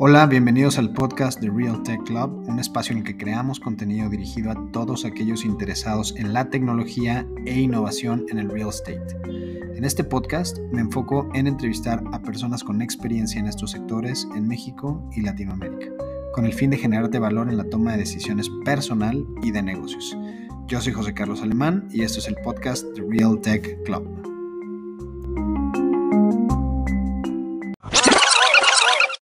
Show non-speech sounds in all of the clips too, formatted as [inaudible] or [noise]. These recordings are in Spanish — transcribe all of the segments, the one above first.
Hola, bienvenidos al podcast de Real Tech Club, un espacio en el que creamos contenido dirigido a todos aquellos interesados en la tecnología e innovación en el real estate. En este podcast me enfoco en entrevistar a personas con experiencia en estos sectores en México y Latinoamérica, con el fin de generarte valor en la toma de decisiones personal y de negocios. Yo soy José Carlos Alemán y esto es el podcast de Real Tech Club.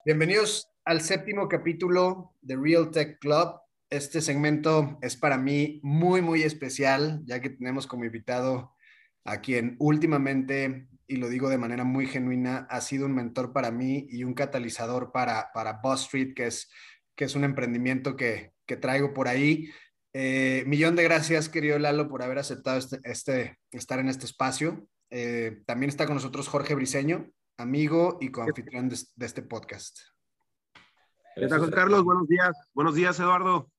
Bienvenidos al séptimo capítulo de Real Tech Club. Este segmento es para mí muy, muy especial, ya que tenemos como invitado a quien últimamente, y lo digo de manera muy genuina, ha sido un mentor para mí y un catalizador para, para Boss Street, que es, que es un emprendimiento que, que traigo por ahí. Eh, millón de gracias, querido Lalo, por haber aceptado este, este estar en este espacio. Eh, también está con nosotros Jorge Briseño, amigo y coanfitrión de, de este podcast. ¿Qué tal, José Carlos? Buenos días. Buenos días, Eduardo.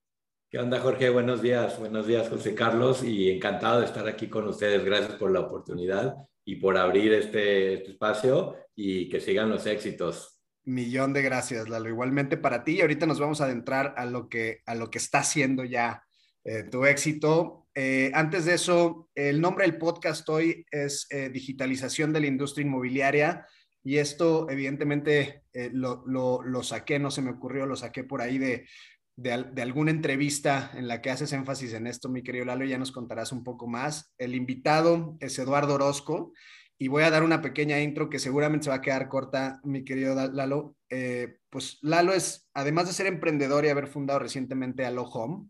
¿Qué onda, Jorge? Buenos días. Buenos días, José Carlos. Y encantado de estar aquí con ustedes. Gracias por la oportunidad y por abrir este, este espacio y que sigan los éxitos. Millón de gracias, Lalo. Igualmente para ti. Y ahorita nos vamos a adentrar a lo que, a lo que está haciendo ya eh, tu éxito. Eh, antes de eso, el nombre del podcast hoy es eh, Digitalización de la Industria Inmobiliaria. Y esto, evidentemente, eh, lo, lo, saqué, no se me ocurrió, lo saqué por ahí de, de, de, alguna entrevista en la que haces énfasis en esto, mi querido Lalo, ya nos contarás un poco más. El invitado es Eduardo Orozco y voy a dar una pequeña intro que seguramente se va a quedar corta, mi querido Lalo. Eh, pues Lalo es, además de ser emprendedor y haber fundado recientemente Alo Home,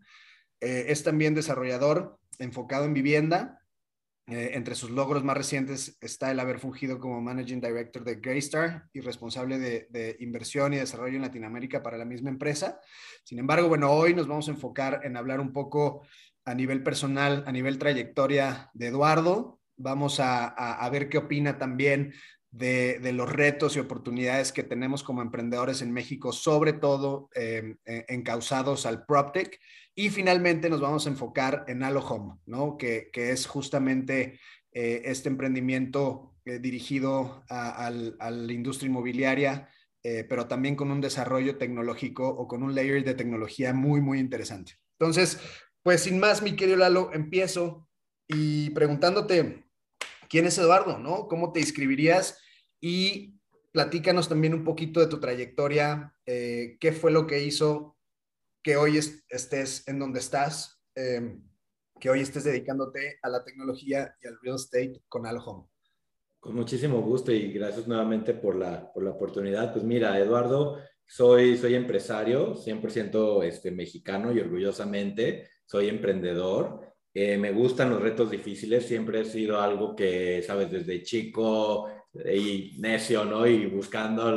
eh, es también desarrollador enfocado en vivienda, eh, entre sus logros más recientes está el haber fungido como Managing Director de Greystar y responsable de, inversión y desarrollo en Latinoamérica para la misma empresa. Sin embargo, bueno, hoy nos vamos a enfocar en hablar un poco a nivel personal, a nivel trayectoria de Eduardo. Vamos a, ver qué opina también de, los retos y oportunidades que tenemos como emprendedores en México, sobre todo eh, encausados al PropTech. Y finalmente nos vamos a enfocar en Alo Home, ¿no? que, que es justamente eh, este emprendimiento eh, dirigido a, la industria inmobiliaria, eh, pero también con un desarrollo tecnológico o con un layer de tecnología muy, muy interesante. Entonces, pues sin más, mi querido Lalo, empiezo y preguntándote, ¿quién es Eduardo? ¿no? ¿Cómo te inscribirías? Y platícanos también un poquito de tu trayectoria, qué fue lo que hizo que hoy estés en donde estás, eh, que hoy estés dedicándote a la tecnología y al real estate con Alhome. Con muchísimo gusto y gracias nuevamente por la, por la oportunidad. Pues mira, Eduardo, soy, soy empresario, 100% este, mexicano y orgullosamente soy emprendedor. Eh, me gustan los retos difíciles, siempre he sido algo que, sabes, desde chico y necio, ¿no? Y buscando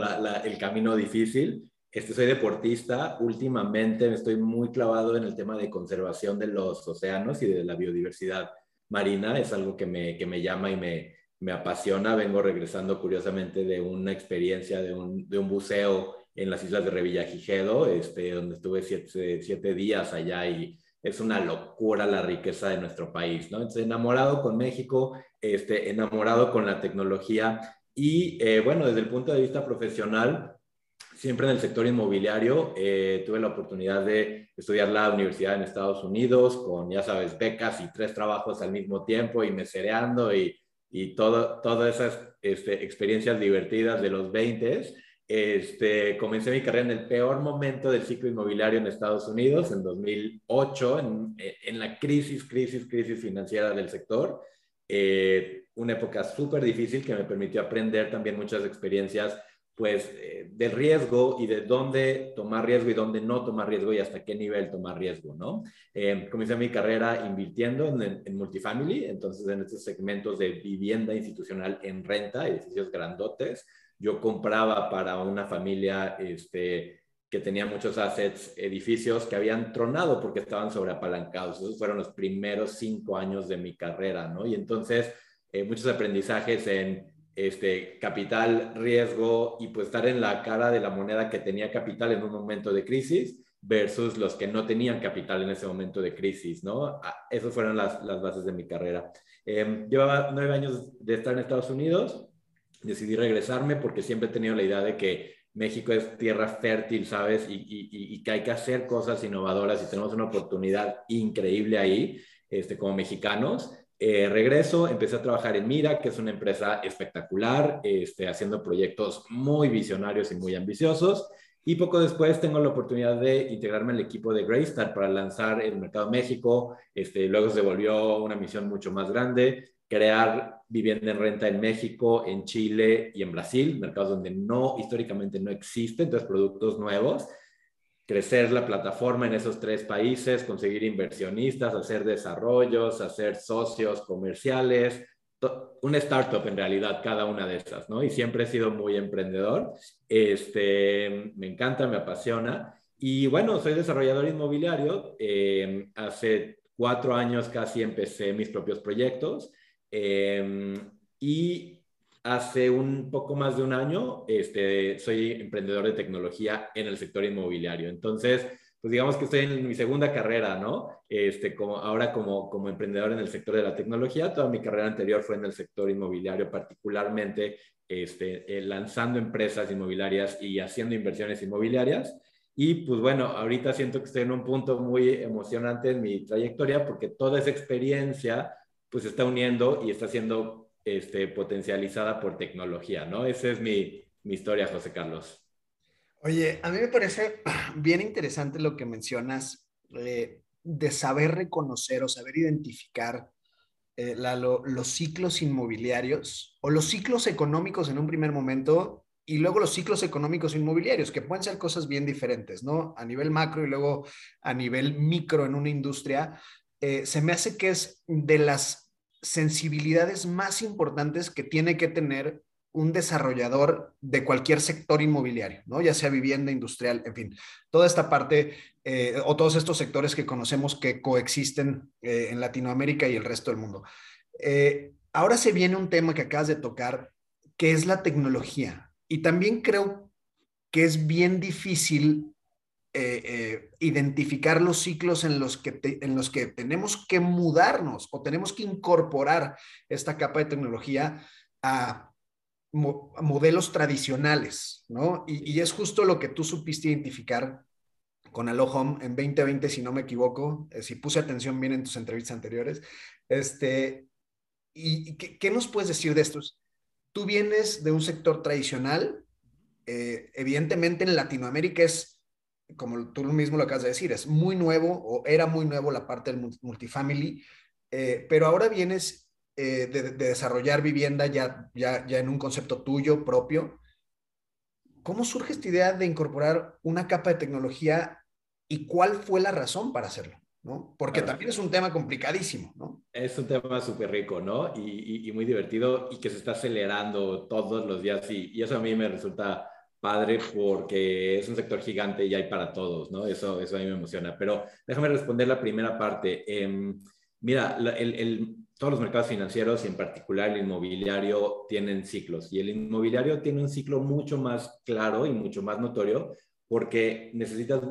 el camino difícil. Este, soy deportista, últimamente me estoy muy clavado en el tema de conservación de los océanos y de la biodiversidad marina, es algo que me, que me llama y me, me apasiona. Vengo regresando curiosamente de una experiencia de un, de un buceo en las islas de Revillagigedo, este, donde estuve siete, siete días allá y es una locura la riqueza de nuestro país, ¿no? Entonces, enamorado con México, este, enamorado con la tecnología y, eh, bueno, desde el punto de vista profesional, siempre en el sector inmobiliario. Eh, tuve la oportunidad de estudiar la universidad en Estados Unidos con, ya sabes, becas y tres trabajos al mismo tiempo y mesereando y, y todas esas este, experiencias divertidas de los 20. Este, comencé mi carrera en el peor momento del ciclo inmobiliario en Estados Unidos, en 2008, en, en la crisis, crisis, crisis financiera del sector. Eh, una época súper difícil que me permitió aprender también muchas experiencias pues eh, del riesgo y de dónde tomar riesgo y dónde no tomar riesgo y hasta qué nivel tomar riesgo, ¿no? Eh, comencé mi carrera invirtiendo en, multifamily, entonces en estos segmentos de vivienda institucional en renta, edificios grandotes. Yo compraba para una familia este, que tenía muchos assets, edificios que habían tronado porque estaban sobreapalancados. Esos fueron los primeros cinco años de mi carrera, ¿no? Y entonces eh, muchos aprendizajes en este, capital, riesgo y pues estar en la cara de la moneda que tenía capital en un momento de crisis versus los que no tenían capital en ese momento de crisis, ¿no? Ah, esas fueron las, las, bases de mi carrera. Eh, llevaba nueve años de estar en Estados Unidos, decidí regresarme porque siempre he tenido la idea de que México es tierra fértil, ¿sabes? Y, y, que hay que hacer cosas innovadoras y tenemos una oportunidad increíble ahí, este, como mexicanos. Eh, regreso, empecé a trabajar en Mira, que es una empresa espectacular, este, haciendo proyectos muy visionarios y muy ambiciosos. Y poco después tengo la oportunidad de integrarme al equipo de Greystar para lanzar el mercado México. Este, luego se volvió una misión mucho más grande, crear vivienda en renta en México, en Chile y en Brasil, mercados donde no, históricamente no existen, entonces productos nuevos. Crecer la plataforma en esos tres países, conseguir inversionistas, hacer desarrollos, hacer socios comerciales, una startup en realidad, cada una de esas, ¿no? Y siempre he sido muy emprendedor. Este, me encanta, me apasiona. Y bueno, soy desarrollador inmobiliario. Eh, hace cuatro años casi empecé mis propios proyectos. Eh, y hace un poco más de un año este, soy emprendedor de tecnología en el sector inmobiliario. Entonces, pues digamos que estoy en mi segunda carrera, ¿no? Este, como, ahora como, como emprendedor en el sector de la tecnología, toda mi carrera anterior fue en el sector inmobiliario, particularmente este, eh, lanzando empresas inmobiliarias y haciendo inversiones inmobiliarias. Y pues bueno, ahorita siento que estoy en un punto muy emocionante en mi trayectoria porque toda esa experiencia pues se está uniendo y está siendo este, potencializada por tecnología, ¿no? Esa es mi, mi historia, José Carlos. Oye, a mí me parece [clears throat] bien interesante lo que mencionas eh, de saber reconocer o saber identificar eh, los ciclos inmobiliarios o los ciclos económicos en un primer momento y luego los ciclos económicos inmobiliarios, que pueden ser cosas bien diferentes, ¿no? A nivel macro y luego a nivel micro en una industria, eh, se me hace que es de las sensibilidades más importantes que tiene que tener un desarrollador de cualquier sector inmobiliario, ¿no? Ya sea vivienda, industrial, en fin, toda esta parte eh, o todos estos sectores que conocemos que coexisten eh, en Latinoamérica y el resto del mundo. Eh, ahora se viene un tema que acabas de tocar, que es la tecnología. Y también creo que es bien difícil identificar los ciclos en los, que en los que tenemos que mudarnos o tenemos que incorporar esta capa de tecnología a modelos tradicionales, ¿no? Y, es justo lo que tú supiste identificar con Allo Home en 2020, si no me equivoco, eh, si puse atención bien en tus entrevistas anteriores. Este, ¿Y, qué, nos puedes decir de estos? Tú vienes de un sector tradicional, eh, evidentemente en Latinoamérica es, como tú mismo lo acabas de decir, es muy nuevo o era muy nuevo la parte del multifamily, eh, pero ahora vienes eh, de, desarrollar vivienda ya, ya, ya en un concepto tuyo propio. ¿Cómo surge esta idea de incorporar una capa de tecnología y cuál fue la razón para hacerlo? ¿no? Porque también es un tema complicadísimo, ¿no? Es un tema súper rico, ¿no? Y, y, muy divertido y que se está acelerando todos los días y, y, eso a mí me resulta padre porque es un sector gigante y hay para todos, ¿no? Eso, eso a mí me emociona. Pero déjame responder la primera parte. Eh, mira, el, el, todos los mercados financieros y en particular el inmobiliario tienen ciclos y el inmobiliario tiene un ciclo mucho más claro y mucho más notorio porque necesitas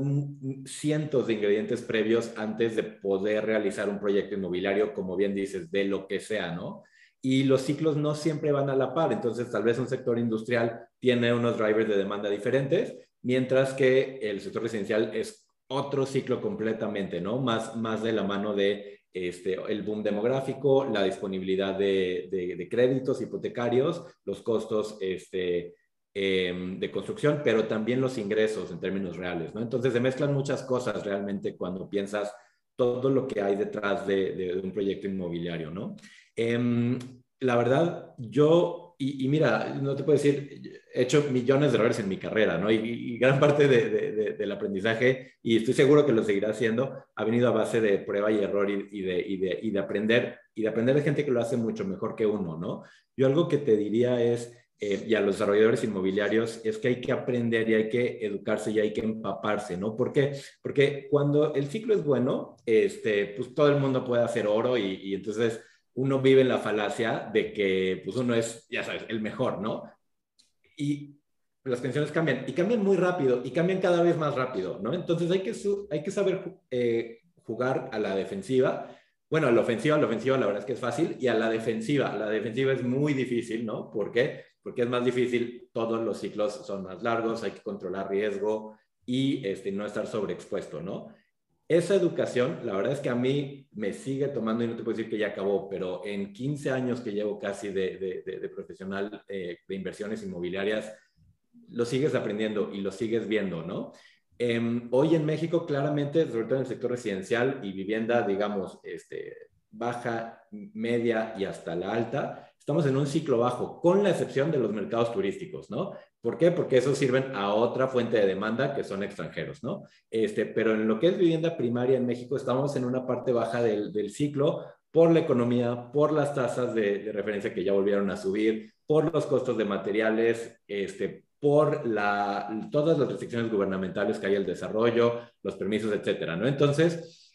cientos de ingredientes previos antes de poder realizar un proyecto inmobiliario, como bien dices, de lo que sea, ¿no? Y los ciclos no siempre van a la par, entonces tal vez un sector industrial tiene unos drivers de demanda diferentes, mientras que el sector residencial es otro ciclo completamente, ¿no? Más, más de la mano de este, el boom demográfico, la disponibilidad de, créditos hipotecarios, los costos este, em, de construcción, pero también los ingresos en términos reales, ¿no? Entonces se mezclan muchas cosas realmente cuando piensas todo lo que hay detrás de, un proyecto inmobiliario, ¿no? Em, la verdad, yo y, mira, no te puedo decir, he hecho millones de errores en mi carrera, ¿no? Y, gran parte de, del aprendizaje, y estoy seguro que lo seguirá haciendo, ha venido a base de prueba y error y, de, y de aprender, y de aprender de gente que lo hace mucho mejor que uno, ¿no? Yo algo que te diría es, eh, y a los desarrolladores inmobiliarios, es que hay que aprender y hay que educarse y hay que empaparse, ¿no? ¿Por qué? Porque cuando el ciclo es bueno, este, pues todo el mundo puede hacer oro y, y entonces uno vive en la falacia de que pues uno es, ya sabes, el mejor, ¿no? Y las pensiones cambian y cambian muy rápido y cambian cada vez más rápido, ¿no? Entonces hay que, hay que saber eh, jugar a la defensiva. Bueno, a la ofensiva, a la ofensiva la verdad es que es fácil y a la defensiva, la defensiva es muy difícil, ¿no? ¿Por qué? porque es más difícil, todos los ciclos son más largos, hay que controlar riesgo y este, no estar sobreexpuesto, ¿no? Esa educación, la verdad es que a mí me sigue tomando, y no te puedo decir que ya acabó, pero en 15 años que llevo casi de, profesional eh, de inversiones inmobiliarias, lo sigues aprendiendo y lo sigues viendo, ¿no? Em, hoy en México, claramente, sobre todo en el sector residencial y vivienda, digamos, este, baja, media y hasta la alta, estamos en un ciclo bajo, con la excepción de los mercados turísticos, ¿no? ¿Por qué? Porque esos sirven a otra fuente de demanda que son extranjeros, ¿no? Este, pero en lo que es vivienda primaria en México, estamos en una parte baja del, del ciclo por la economía, por las tasas de, de, referencia que ya volvieron a subir, por los costos de materiales, este, por la, todas las restricciones gubernamentales que hay al desarrollo, los permisos, etcétera, ¿no? Entonces,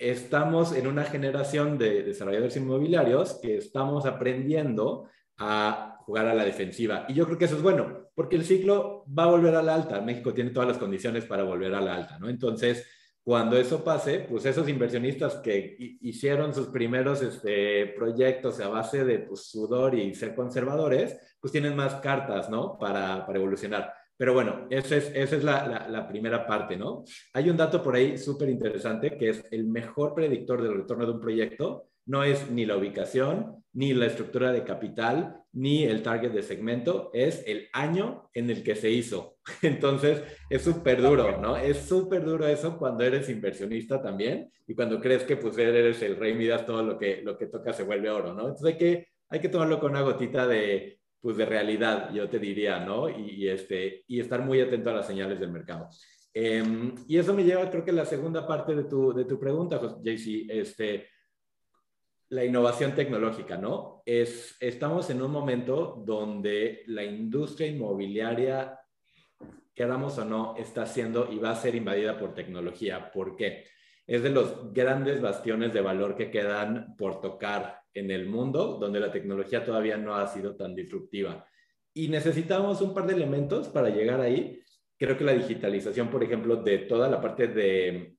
estamos en una generación de desarrolladores inmobiliarios que estamos aprendiendo a jugar a la defensiva. Y yo creo que eso es bueno, porque el ciclo va a volver a la alta. México tiene todas las condiciones para volver a la alta, ¿no? Entonces, cuando eso pase, pues esos inversionistas que hicieron sus primeros este, proyectos a base de pues, sudor y ser conservadores, pues tienen más cartas, ¿no? Para, para evolucionar. Pero bueno, esa es, esa es la, la, primera parte, ¿no? Hay un dato por ahí súper interesante que es el mejor predictor del retorno de un proyecto. No es ni la ubicación, ni la estructura de capital, ni el target de segmento, es el año en el que se hizo. [laughs] Entonces, es súper duro, ¿no? Es súper duro eso cuando eres inversionista también y cuando crees que pues eres el rey Midas, todo lo que, lo que toca se vuelve oro, ¿no? Entonces hay que, hay que tomarlo con una gotita de, pues de realidad, yo te diría, ¿no? Y, este, y estar muy atento a las señales del mercado. Em, y eso me lleva, creo que a la segunda parte de tu, de tu pregunta, JC, este, la innovación tecnológica, ¿no? Es, estamos en un momento donde la industria inmobiliaria, queramos o no, está siendo y va a ser invadida por tecnología. ¿Por qué? Es de los grandes bastiones de valor que quedan por tocar en el mundo donde la tecnología todavía no ha sido tan disruptiva. Y necesitamos un par de elementos para llegar ahí. Creo que la digitalización, por ejemplo, de toda la parte de,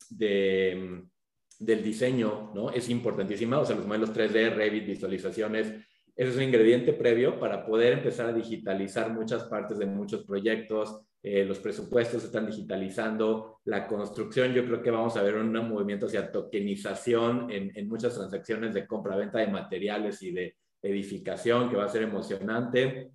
del diseño, ¿no? Es importantísima. O sea, los modelos 3D, Revit, visualizaciones, eso es un ingrediente previo para poder empezar a digitalizar muchas partes de muchos proyectos, eh, los presupuestos se están digitalizando, la construcción, yo creo que vamos a ver un movimiento hacia tokenización en, en muchas transacciones de compra-venta de materiales y de edificación, que va a ser emocionante.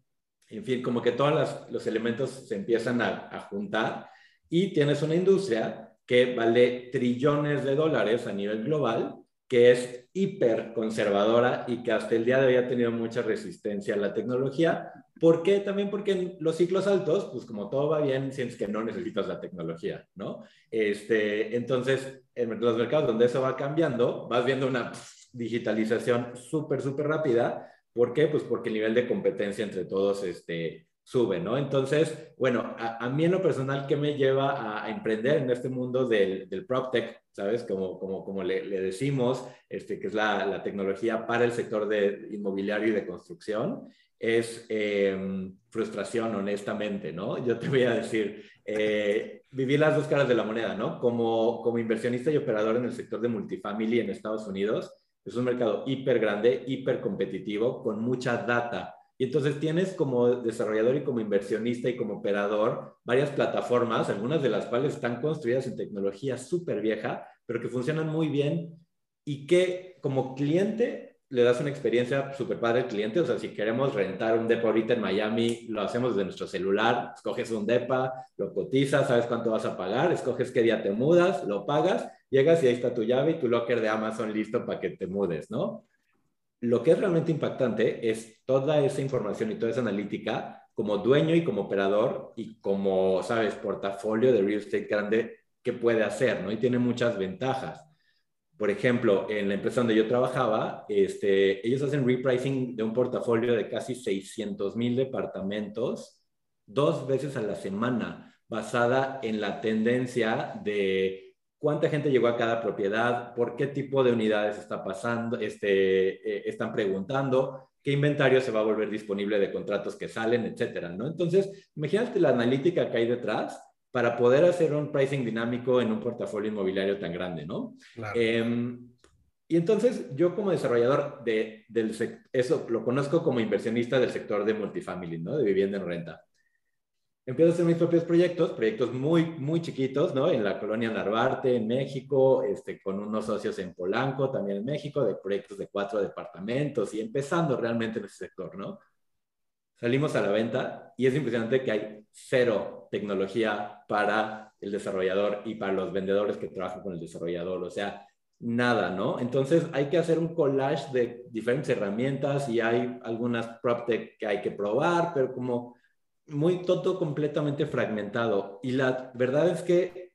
En fin, como que todos los elementos se empiezan a, a juntar. Y tienes una industria que vale trillones de dólares a nivel global, que es hiper conservadora y que hasta el día de hoy ha tenido mucha resistencia a la tecnología, ¿Por qué? También porque en los ciclos altos, pues como todo va bien, sientes que no necesitas la tecnología, ¿no? Este, entonces, en los mercados donde eso va cambiando, vas viendo una digitalización súper, súper rápida. ¿Por qué? Pues porque el nivel de competencia entre todos este, sube, ¿no? Entonces, bueno, a, mí en lo personal, ¿qué me lleva a, emprender en este mundo del, del PropTech? ¿Sabes? Como, como, como le, decimos, este, que es la, la, tecnología para el sector de inmobiliario y de construcción es em, frustración, honestamente, ¿no? Yo te voy a decir, eh, viví las dos caras de la moneda, ¿no? Como, como inversionista y operador en el sector de multifamily en Estados Unidos, es un mercado hiper grande, hiper competitivo, con mucha data. Y entonces tienes como desarrollador y como inversionista y como operador varias plataformas, algunas de las cuales están construidas en tecnología súper vieja, pero que funcionan muy bien y que como cliente le das una experiencia súper padre al cliente. O sea, si queremos rentar un depa ahorita en Miami, lo hacemos desde nuestro celular, escoges un depa, lo cotizas, sabes cuánto vas a pagar, escoges qué día te mudas, lo pagas, llegas y ahí está tu llave y tu locker de Amazon listo para que te mudes, ¿no? Lo que es realmente impactante es toda esa información y toda esa analítica como dueño y como operador y como, sabes, portafolio de real estate grande que puede hacer, ¿no? Y tiene muchas ventajas por ejemplo, en la empresa donde yo trabajaba, este, ellos hacen repricing de un portafolio de casi 600 mil departamentos dos veces a la semana, basada en la tendencia de cuánta gente llegó a cada propiedad, por qué tipo de unidades está pasando, este, eh, están preguntando, qué inventario se va a volver disponible de contratos que salen, etcétera, ¿no? Entonces, imagínate la analítica que hay detrás para poder hacer un pricing dinámico en un portafolio inmobiliario tan grande, ¿no? Em, Y entonces yo como desarrollador de, del eso lo conozco como inversionista del sector de multifamily, ¿no? De vivienda en renta. Empiezo a hacer mis propios proyectos, proyectos muy, muy chiquitos, ¿no? En la colonia Narvarte, en México, este, con unos socios en Polanco, también en México, de proyectos de cuatro departamentos y empezando realmente en ese sector, ¿no? Salimos a la venta y es impresionante que hay cero tecnología para el desarrollador y para los vendedores que trabajan con el desarrollador. O sea, nada, ¿no? Entonces hay que hacer un collage de diferentes herramientas y hay algunas PropTech que hay que probar, pero como muy todo completamente fragmentado. Y la verdad es que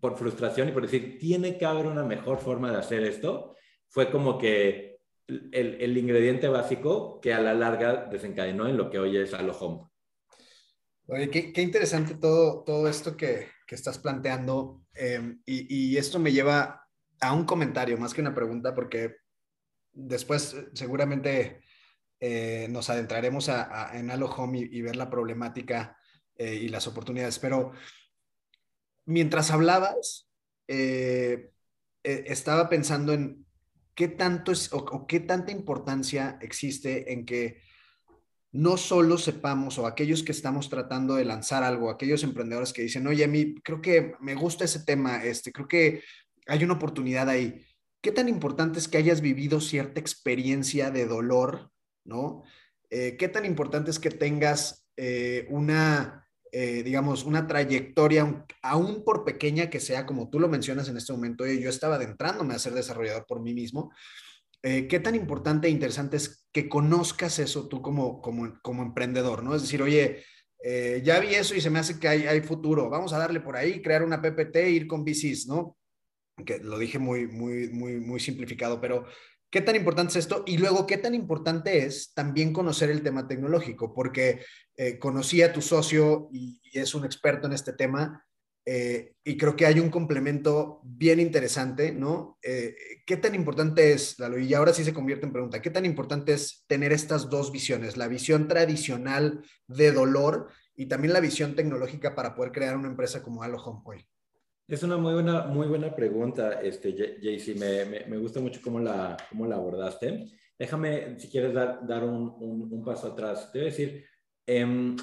por frustración y por decir, tiene que haber una mejor forma de hacer esto, fue como que el, ingrediente básico que a la larga desencadenó en lo que hoy es Halo Home. Oye, qué, interesante todo, todo esto que, que estás planteando. Em, y, y, esto me lleva a un comentario más que una pregunta, porque después eh, seguramente eh, nos adentraremos a, en Halo Home y, ver la problemática eh, y las oportunidades. Pero mientras hablabas, estaba pensando en qué tanto es o, qué tanta importancia existe en que no solo sepamos o aquellos que estamos tratando de lanzar algo, aquellos emprendedores que dicen, oye, a mí creo que me gusta ese tema, este, creo que hay una oportunidad ahí. ¿Qué tan importante es que hayas vivido cierta experiencia de dolor, ¿no? Eh, ¿Qué tan importante es que tengas eh, una, eh, digamos, una trayectoria, aún por pequeña que sea, como tú lo mencionas en este momento, yo estaba adentrándome a ser desarrollador por mí mismo. ¿Qué tan importante e interesante es que conozcas eso tú como, como, como emprendedor, ¿no? Es decir, oye, ya vi eso y se me hace que hay, futuro, vamos a darle por ahí, crear una PPT, ir con VCs, ¿no? que lo dije muy, muy, muy, muy simplificado, pero ¿qué tan importante es esto? Y luego, ¿qué tan importante es también conocer el tema tecnológico? Porque eh, conocí a tu socio y, es un experto en este tema. Eh, y creo que hay un complemento bien interesante, ¿no? Eh, ¿Qué tan importante es, Lalo? Y ahora sí se convierte en pregunta, ¿qué tan importante es tener estas dos visiones? La visión tradicional de dolor y también la visión tecnológica para poder crear una empresa como Halo Home hoy. Es una muy buena, muy buena pregunta, este, JC. Me, me, gusta mucho cómo la, cómo la abordaste. Déjame, si quieres, dar, dar un, un, paso atrás. Te voy decir, eh,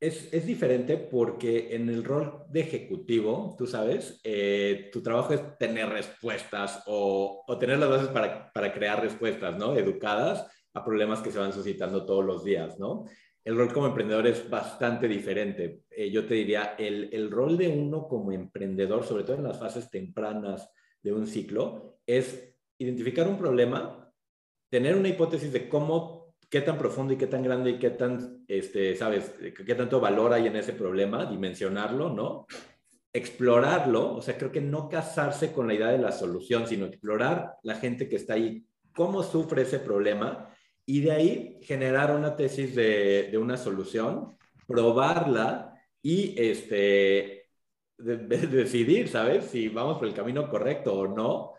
es, es, diferente porque en el rol de ejecutivo, tú sabes, eh, tu trabajo es tener respuestas o, o tener las bases para, para, crear respuestas, ¿no? Educadas a problemas que se van suscitando todos los días, ¿no? El rol como emprendedor es bastante diferente. Eh, yo te diría, el, el, rol de uno como emprendedor, sobre todo en las fases tempranas de un ciclo, es identificar un problema, tener una hipótesis de cómo, qué tan profundo y qué tan grande y qué tan, este, sabes, qué tanto valor hay en ese problema, dimensionarlo, ¿no? Explorarlo, o sea, creo que no casarse con la idea de la solución, sino explorar la gente que está ahí, cómo sufre ese problema y de ahí generar una tesis de, una solución, probarla y este, decidir, ¿sabes? Si vamos por el camino correcto o no,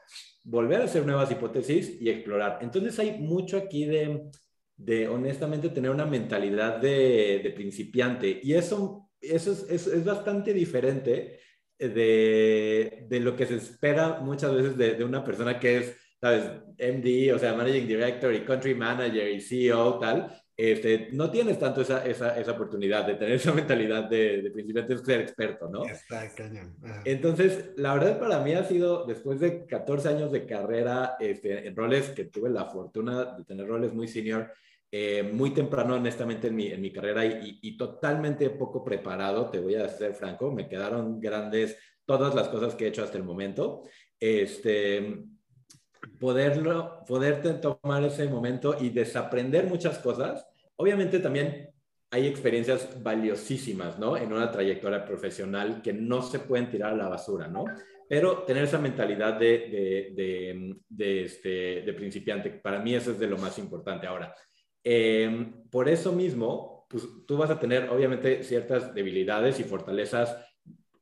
volver a hacer nuevas hipótesis y explorar. Entonces hay mucho aquí de, de honestamente, tener una mentalidad de, de principiante y eso, eso es, es, es bastante diferente de, de, lo que se espera muchas veces de, de una persona que es ¿sabes? MD, o sea, Managing Director y Country Manager y CEO, tal, este, no tienes tanto esa, esa, esa oportunidad de tener esa [laughs] mentalidad de, de principiante, ser experto, ¿no? Está cañón. Entonces, la verdad para mí ha sido, después de 14 años de carrera, este, en roles que tuve la fortuna de tener roles muy senior, eh, muy temprano, honestamente, en mi, en mi carrera y, y, totalmente poco preparado, te voy a ser franco, me quedaron grandes todas las cosas que he hecho hasta el momento. Este, poderlo, poderte tomar ese momento y desaprender muchas cosas. Obviamente también hay experiencias valiosísimas, ¿no? En una trayectoria profesional que no se pueden tirar a la basura, ¿no? Pero tener esa mentalidad de, de, de, este, de principiante, para mí eso es de lo más importante. Ahora, em, por eso mismo, pues tú vas a tener obviamente ciertas debilidades y fortalezas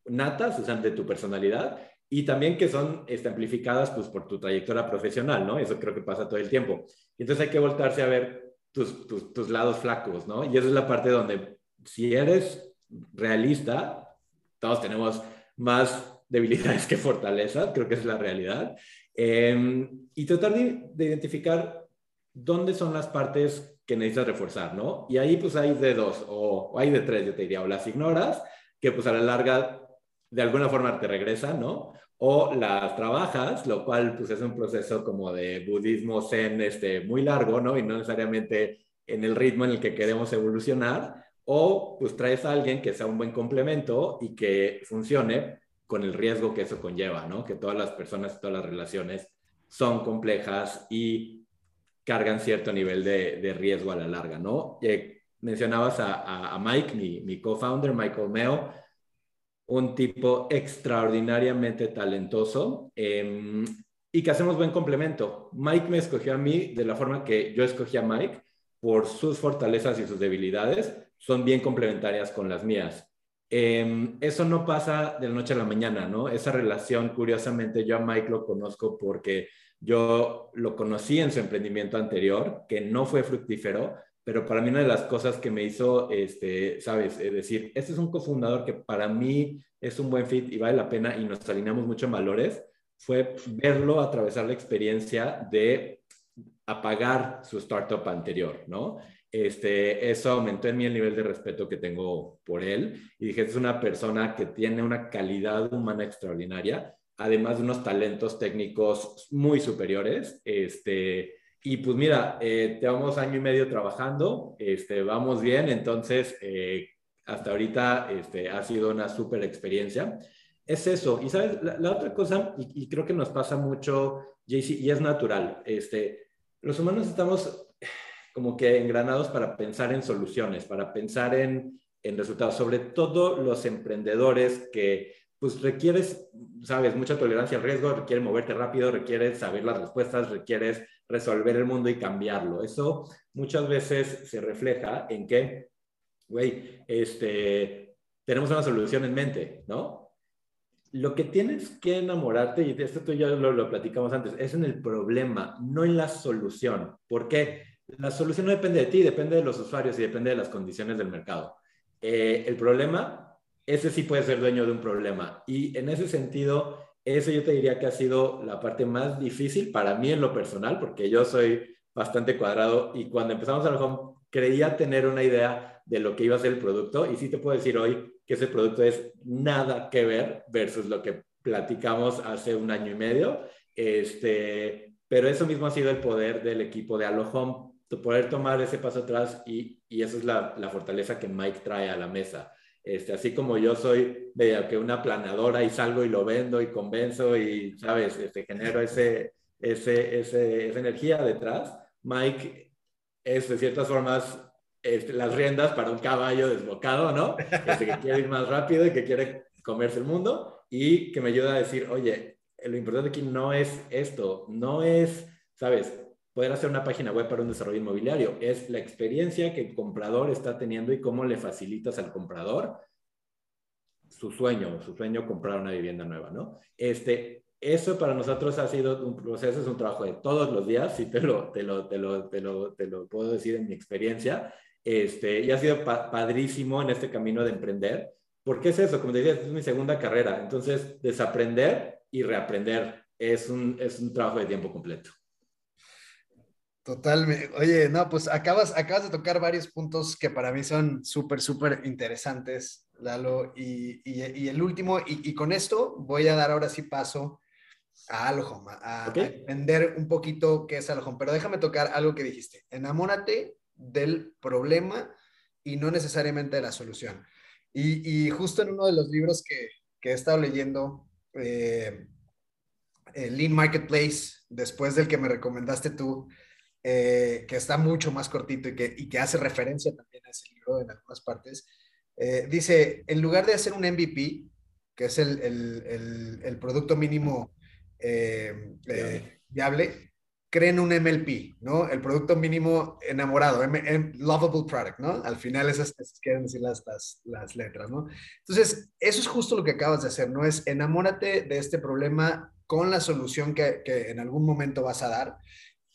natas, o sea, tu personalidad, y también que son este, amplificadas pues, por tu trayectoria profesional, ¿no? Eso creo que pasa todo el tiempo. Entonces hay que voltarse a ver tus, tus, tus lados flacos, ¿no? Y esa es la parte donde si eres realista, todos tenemos más debilidades que fortalezas, creo que es la realidad. Em, y tratar de, de, identificar dónde son las partes que necesitas reforzar, ¿no? Y ahí pues hay de dos, o, o hay de tres, yo te diría, o las ignoras, que pues a la larga de alguna forma te regresan, ¿no? O las trabajas, lo cual pues es un proceso como de budismo zen este, muy largo, ¿no? Y no necesariamente en el ritmo en el que queremos evolucionar, o pues traes a alguien que sea un buen complemento y que funcione con el riesgo que eso conlleva, ¿no? Que todas las personas, todas las relaciones son complejas y cargan cierto nivel de, de riesgo a la larga, ¿no? Eh, mencionabas a, a, Mike, mi, mi co-founder, Michael Meo, un tipo extraordinariamente talentoso eh, y que hacemos buen complemento. Mike me escogió a mí de la forma que yo escogí a Mike por sus fortalezas y sus debilidades, son bien complementarias con las mías. Eh, eso no pasa de la noche a la mañana, ¿no? Esa relación, curiosamente, yo a Mike lo conozco porque yo lo conocí en su emprendimiento anterior, que no fue fructífero, pero para mí una de las cosas que me hizo, este, sabes, es decir, este es un cofundador que para mí es un buen fit y vale la pena y nos alineamos mucho en valores, fue verlo atravesar la experiencia de apagar su startup anterior, ¿no? Este, eso aumentó en mí el nivel de respeto que tengo por él y dije, es una persona que tiene una calidad humana extraordinaria, además de unos talentos técnicos muy superiores, este, y pues mira, eh, llevamos año y medio trabajando, este, vamos bien, entonces eh, hasta ahorita este, ha sido una súper experiencia. Es eso, y sabes, la, otra cosa, y, y, creo que nos pasa mucho, JC, y es natural, este, los humanos estamos como que engranados para pensar en soluciones, para pensar en, en resultados, sobre todo los emprendedores que pues requieres, sabes, mucha tolerancia al riesgo, requiere moverte rápido, requieres saber las respuestas, requieres resolver el mundo y cambiarlo. Eso muchas veces se refleja en que, güey, este, tenemos una solución en mente, ¿no? lo que tienes que enamorarte, y esto tú ya lo, lo, platicamos antes, es en el problema, no en la solución. ¿Por qué? La solución no depende de ti, depende de los usuarios y depende de las condiciones del mercado. Eh, el problema, ese sí puede ser dueño de un problema. Y en ese sentido, eso yo te diría que ha sido la parte más difícil para mí en lo personal, porque yo soy bastante cuadrado y cuando empezamos a home creía tener una idea de lo que iba a ser el producto y sí te puedo decir hoy que ese producto es nada que ver versus lo que platicamos hace un año y medio. Este, pero eso mismo ha sido el poder del equipo de Home, poder tomar ese paso atrás y, y eso es la, fortaleza que Mike trae a la mesa. Este, así como yo soy de que una planadora y salgo y lo vendo y convenzo y, ¿sabes? Este, genero ese, ese, ese, esa energía detrás, Mike es de ciertas formas este, las riendas para un caballo desbocado, ¿no? Este, que quiere ir más rápido y que quiere comerse el mundo y que me ayuda a decir, oye, lo importante aquí no es esto, no es, ¿sabes? Poder hacer una página web para un desarrollo inmobiliario, es la experiencia que el comprador está teniendo y cómo le facilitas al comprador su sueño, su sueño comprar una vivienda nueva, ¿no? Este, eso para nosotros ha sido un proceso, es un trabajo de todos los días, y te lo, te lo, te lo, te lo, te lo puedo decir en mi experiencia, este, y ha sido padrísimo en este camino de emprender, porque es eso, como te decía, es mi segunda carrera, entonces desaprender y reaprender es un, es un trabajo de tiempo completo. Totalmente. Oye, no, pues acabas, acabas de tocar varios puntos que para mí son súper, súper interesantes, Lalo. Y, y, y el último, y, y, con esto voy a dar ahora sí paso a Alohom, a, okay. a, entender un poquito qué es Alohom. Pero déjame tocar algo que dijiste. Enamórate del problema y no necesariamente de la solución. Y, y justo en uno de los libros que, que he estado leyendo, eh, el Lean Marketplace, después del que me recomendaste tú, eh, que está mucho más cortito y que, y que, hace referencia también a ese libro en algunas partes, eh, dice, en lugar de hacer un MVP, que es el, el, el, el producto mínimo eh, viable, creen un MLP, ¿no? El producto mínimo enamorado, M M lovable product, ¿no? Al final esas, esas quieren decir las, las, las, letras, ¿no? Entonces, eso es justo lo que acabas de hacer, ¿no? Es enamórate de este problema con la solución que, que en algún momento vas a dar.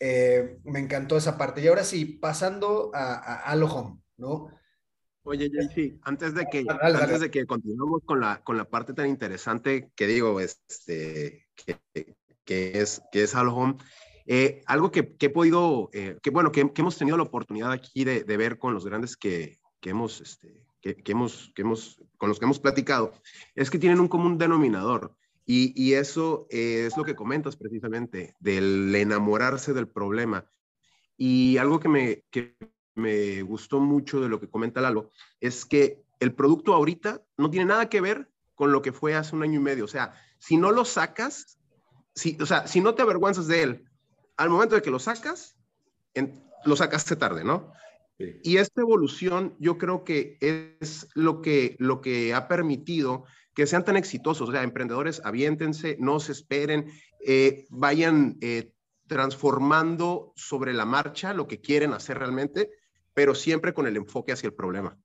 Eh, me encantó esa parte. Y ahora sí, pasando a, a, a lo home, ¿no? Oye, sí, antes de que, dale, dale. antes de que continuemos con la, con la parte tan interesante que digo, este, que, que es, que es Home. Eh, algo que, he podido, eh, que bueno, que, hemos tenido la oportunidad aquí de, ver con los grandes que, que hemos, este, que, hemos, que hemos, con los que hemos platicado, es que tienen un común denominador. Y, y eso es lo que comentas precisamente, del enamorarse del problema. Y algo que me, que me gustó mucho de lo que comenta Lalo es que el producto ahorita no tiene nada que ver con lo que fue hace un año y medio. O sea, si no lo sacas, si, o sea, si no te avergüenzas de él, al momento de que lo sacas, lo sacaste tarde, ¿no? Y esta evolución yo creo que es lo que, lo que ha permitido que sean tan exitosos. O sea, emprendedores, aviéntense, no se esperen, eh, vayan eh, transformando sobre la marcha lo que quieren hacer realmente, pero siempre con el enfoque hacia el problema.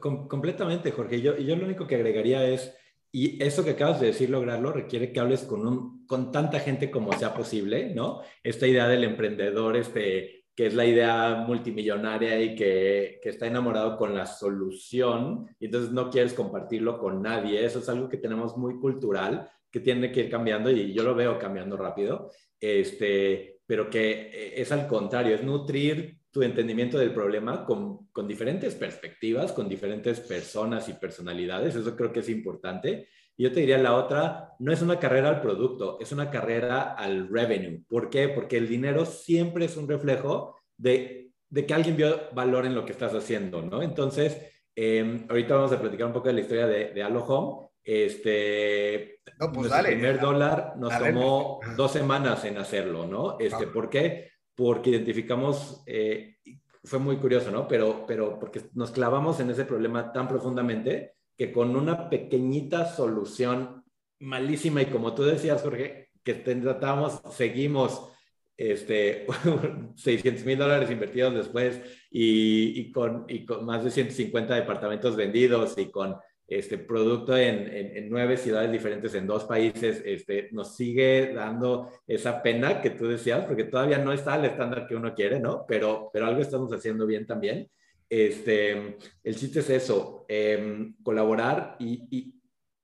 completamente, Jorge. Yo, yo lo único que agregaría es, y eso que acabas de decir, lograrlo, requiere que hables con, un, con tanta gente como sea posible, ¿no? Esta idea del emprendedor, este, que es la idea multimillonaria y que, que, está enamorado con la solución, y entonces no quieres compartirlo con nadie. Eso es algo que tenemos muy cultural, que tiene que ir cambiando, y yo lo veo cambiando rápido, este, pero que eh, es al contrario, es nutrir tu entendimiento del problema con, con, diferentes perspectivas, con diferentes personas y personalidades. Eso creo que es importante. Y yo te diría la otra, no es una carrera al producto, es una carrera al revenue. ¿Por qué? Porque el dinero siempre es un reflejo de, de que alguien vio valor en lo que estás haciendo, ¿no? Entonces, em, ahorita vamos a platicar un poco de la historia de, de Home. Este, no, pues dale, el primer dólar nos tomó dos semanas en hacerlo, ¿no? Este, ¿Por qué? porque identificamos, eh, fue muy curioso, ¿no? Pero, pero porque nos clavamos en ese problema tan profundamente que con una pequeñita solución malísima y como tú decías, Jorge, que tratamos, seguimos este, [laughs] 600 mil dólares invertidos después y, y, con, y con más de 150 departamentos vendidos y con este producto en, en, nueve ciudades diferentes en dos países, este, nos sigue dando esa pena que tú decías, porque todavía no está al estándar que uno quiere, ¿no? Pero, pero algo estamos haciendo bien también. Este, el chiste es eso, em, colaborar y, y,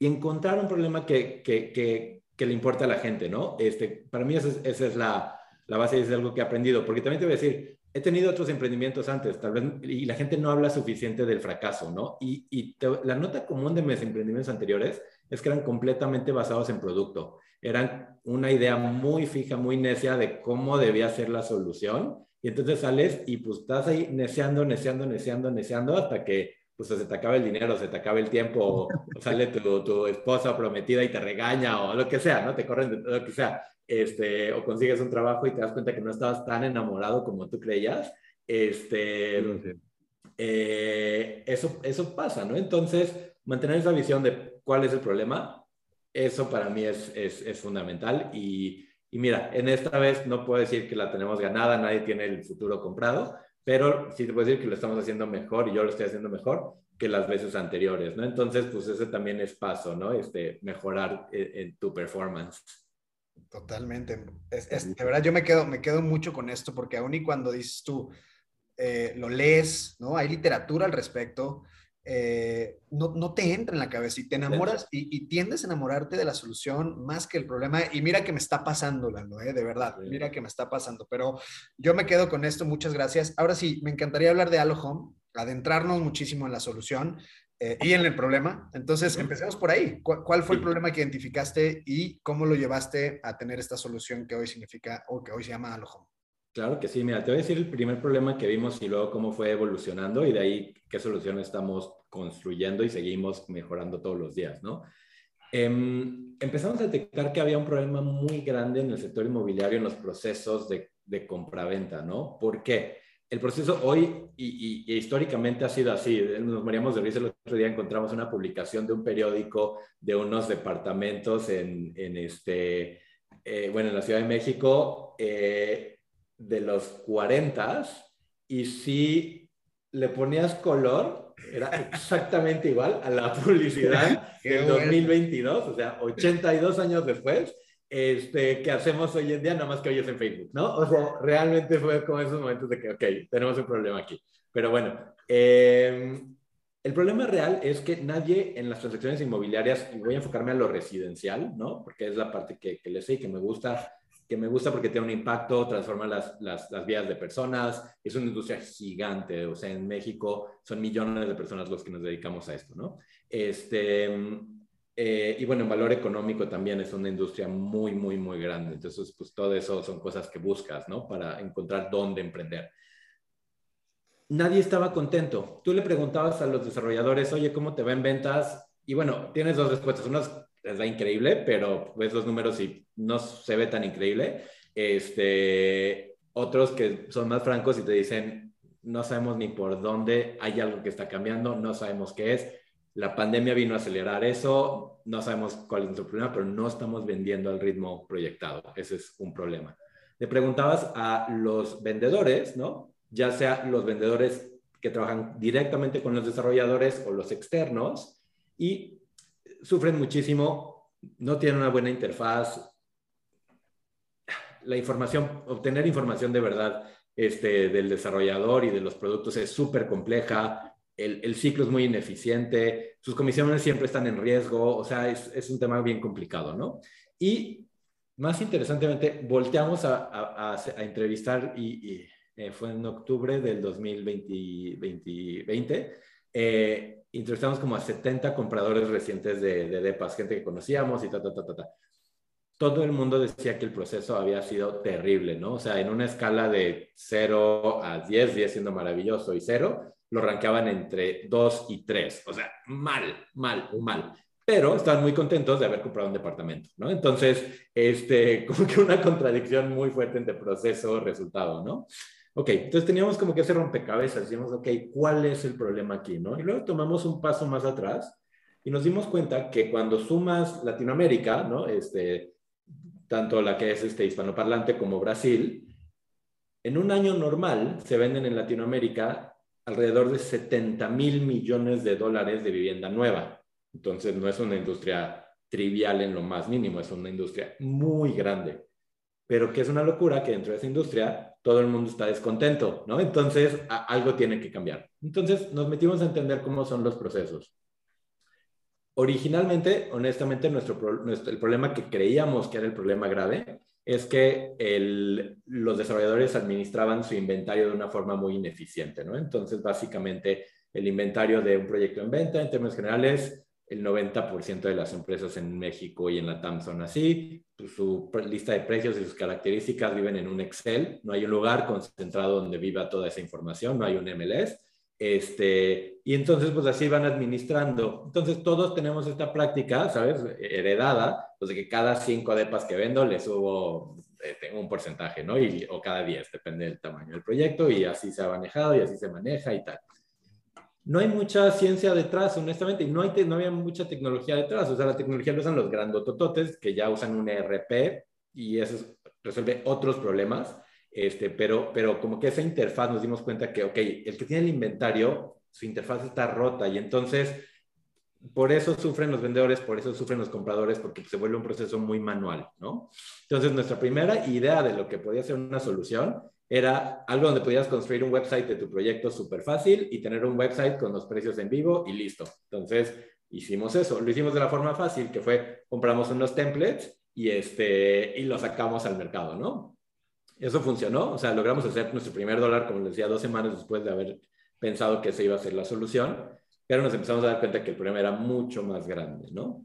encontrar un problema que, que, que, que, le importa a la gente, ¿no? Este, para mí esa es, esa es la, la base y es algo que he aprendido, porque también te voy a decir, he tenido otros emprendimientos antes, tal vez, y la gente no habla suficiente del fracaso, ¿no? Y, y la nota común de mis emprendimientos anteriores es que eran completamente basados en producto. Eran una idea muy fija, muy necia de cómo debía ser la solución. Y entonces sales y pues estás ahí neceando, neceando, neceando, neceando hasta que pues se te acaba el dinero, se te acaba el tiempo, o [laughs] sale tu, tu esposa prometida y te regaña o lo que sea, ¿no? Te corren de lo que sea este, o consigues un trabajo y te das cuenta que no estabas tan enamorado como tú creías, este, eh, eso, eso pasa, ¿no? Entonces, mantener esa visión de cuál es el problema, eso para mí es, es, es fundamental y, y, mira, en esta vez no puedo decir que la tenemos ganada, nadie tiene el futuro comprado, pero sí te puedo decir que lo estamos haciendo mejor y yo lo estoy haciendo mejor que las veces anteriores, ¿no? Entonces, pues ese también es paso, ¿no? Este, mejorar en, en tu performance. Totalmente. Es, de verdad, yo me quedo, me quedo mucho con esto porque aún y cuando dices tú, eh, lo lees, ¿no? Hay literatura al respecto, eh, no, no, te entra en la cabeza y te enamoras y, tiendes a enamorarte de la solución más que el problema. Y mira que me está pasando, Lalo, ¿eh? de verdad, mira que me está pasando. Pero yo me quedo con esto, muchas gracias. Ahora sí, me encantaría hablar de Halo Home, adentrarnos muchísimo en la solución. Eh, y en el problema. Entonces, empecemos por ahí. ¿Cuál, fue el problema que identificaste y cómo lo llevaste a tener esta solución que hoy significa o que hoy se llama Alojo? Claro que sí. Mira, te voy a decir el primer problema que vimos y luego cómo fue evolucionando y de ahí qué solución estamos construyendo y seguimos mejorando todos los días, ¿no? Em, empezamos a detectar que había un problema muy grande en el sector inmobiliario en los procesos de, de compraventa, ¿no? ¿Por qué? el proceso hoy y, históricamente ha sido así. Nos moríamos de risa el otro día, encontramos una publicación de un periódico de unos departamentos en, este, eh, bueno, en la Ciudad de México eh, de los 40 y si le ponías color, era exactamente igual a la [laughs] publicidad del 2022, o sea, 82 años después este, que hacemos hoy en día, nada más que hoy es en Facebook, ¿no? O sea, realmente fue como esos momentos de que, ok, tenemos un problema aquí. Pero bueno, em, el problema real es que nadie en las transacciones inmobiliarias, y voy a enfocarme a lo residencial, ¿no? Porque es la parte que, que le sé y que me gusta, que me gusta porque tiene un impacto, transforma las, las, las, vidas de personas, es una industria gigante, o sea, en México son millones de personas los que nos dedicamos a esto, ¿no? Este, eh, y bueno, en valor económico también es una industria muy, muy, muy grande. Entonces, pues todo eso son cosas que buscas, ¿no? Para encontrar dónde emprender nadie estaba contento. Tú le preguntabas a los desarrolladores, oye, ¿cómo te va en ventas? Y bueno, tienes dos respuestas. Una les da increíble, pero ves los números y no se ve tan increíble. Este, otros que son más francos y te dicen, no sabemos ni por dónde, hay algo que está cambiando, no sabemos qué es. La pandemia vino a acelerar eso, no sabemos cuál es nuestro problema, pero no estamos vendiendo al ritmo proyectado. Ese es un problema. Le preguntabas a los vendedores, ¿no? ya sea los vendedores que trabajan directamente con los desarrolladores o los externos, y sufren muchísimo, no tienen una buena interfaz. La información, obtener información de verdad este, del desarrollador y de los productos es súper compleja, el, el, ciclo es muy ineficiente, sus comisiones siempre están en riesgo, o sea, es, es un tema bien complicado, ¿no? Y más interesantemente, volteamos a, a, entrevistar y, eh, fue en octubre del 2020, eh, entrevistamos como a 70 compradores recientes de, de, DEPAS, gente que conocíamos y ta, ta, ta, ta, ta. Todo el mundo decía que el proceso había sido terrible, ¿no? O sea, en una escala de 0 a 10, 10 siendo maravilloso y 0, lo rankeaban entre 2 y 3. O sea, mal, mal, mal pero estaban muy contentos de haber comprado un departamento, ¿no? Entonces, este, [laughs] como que una contradicción muy fuerte entre proceso, resultado, ¿no? Ok, entonces teníamos como que hacer rompecabezas, decíamos, ok, ¿cuál es el problema aquí, no? Y luego tomamos un paso más atrás y nos dimos cuenta que cuando sumas Latinoamérica, ¿no? Este, tanto la que es este hispanoparlante como Brasil, en un año normal se venden en Latinoamérica alrededor de 70 mil millones de dólares de vivienda nueva. Entonces no es una industria trivial en lo más mínimo, es una industria muy grande. Pero que es una locura que dentro de esa industria todo el mundo está descontento, ¿no? Entonces, algo tiene que cambiar. Entonces, nos metimos a entender cómo son los procesos. Originalmente, honestamente, nuestro, el problema que creíamos que era el problema grave es que los desarrolladores administraban su inventario de una forma muy ineficiente, ¿no? Entonces, básicamente, el inventario de un proyecto en venta, en términos generales, el 90% de las empresas en México y en la TAM son así. Pues, su lista de precios y sus características viven en un Excel. No hay un lugar concentrado donde viva toda esa información, no hay un MLS. Este, y entonces, pues así van administrando. Entonces, todos tenemos esta práctica, ¿sabes? Heredada, pues de que cada cinco depas que vendo le subo tengo un porcentaje, ¿no? Y, o cada 10, depende del tamaño del proyecto, y así se ha manejado y así se maneja y tal no hay mucha ciencia detrás, honestamente, y no, había mucha tecnología detrás. O sea, la tecnología lo usan los grandotototes que ya usan un ERP y eso resuelve otros problemas. Este, pero, pero como que esa interfaz nos dimos cuenta que, ok, el que tiene el inventario, su interfaz está rota y entonces por eso sufren los vendedores, por eso sufren los compradores, porque se vuelve un proceso muy manual, ¿no? Entonces, nuestra primera idea de lo que podía ser una solución era algo donde podías construir un website de tu proyecto súper fácil y tener un website con los precios en vivo y listo. Entonces, hicimos eso. Lo hicimos de la forma fácil, que fue, compramos unos templates y, este, y los sacamos al mercado, ¿no? Eso funcionó, o sea, logramos hacer nuestro primer dólar, como les decía, dos semanas después de haber pensado que esa iba a ser la solución, pero nos empezamos a dar cuenta que el problema era mucho más grande, ¿no?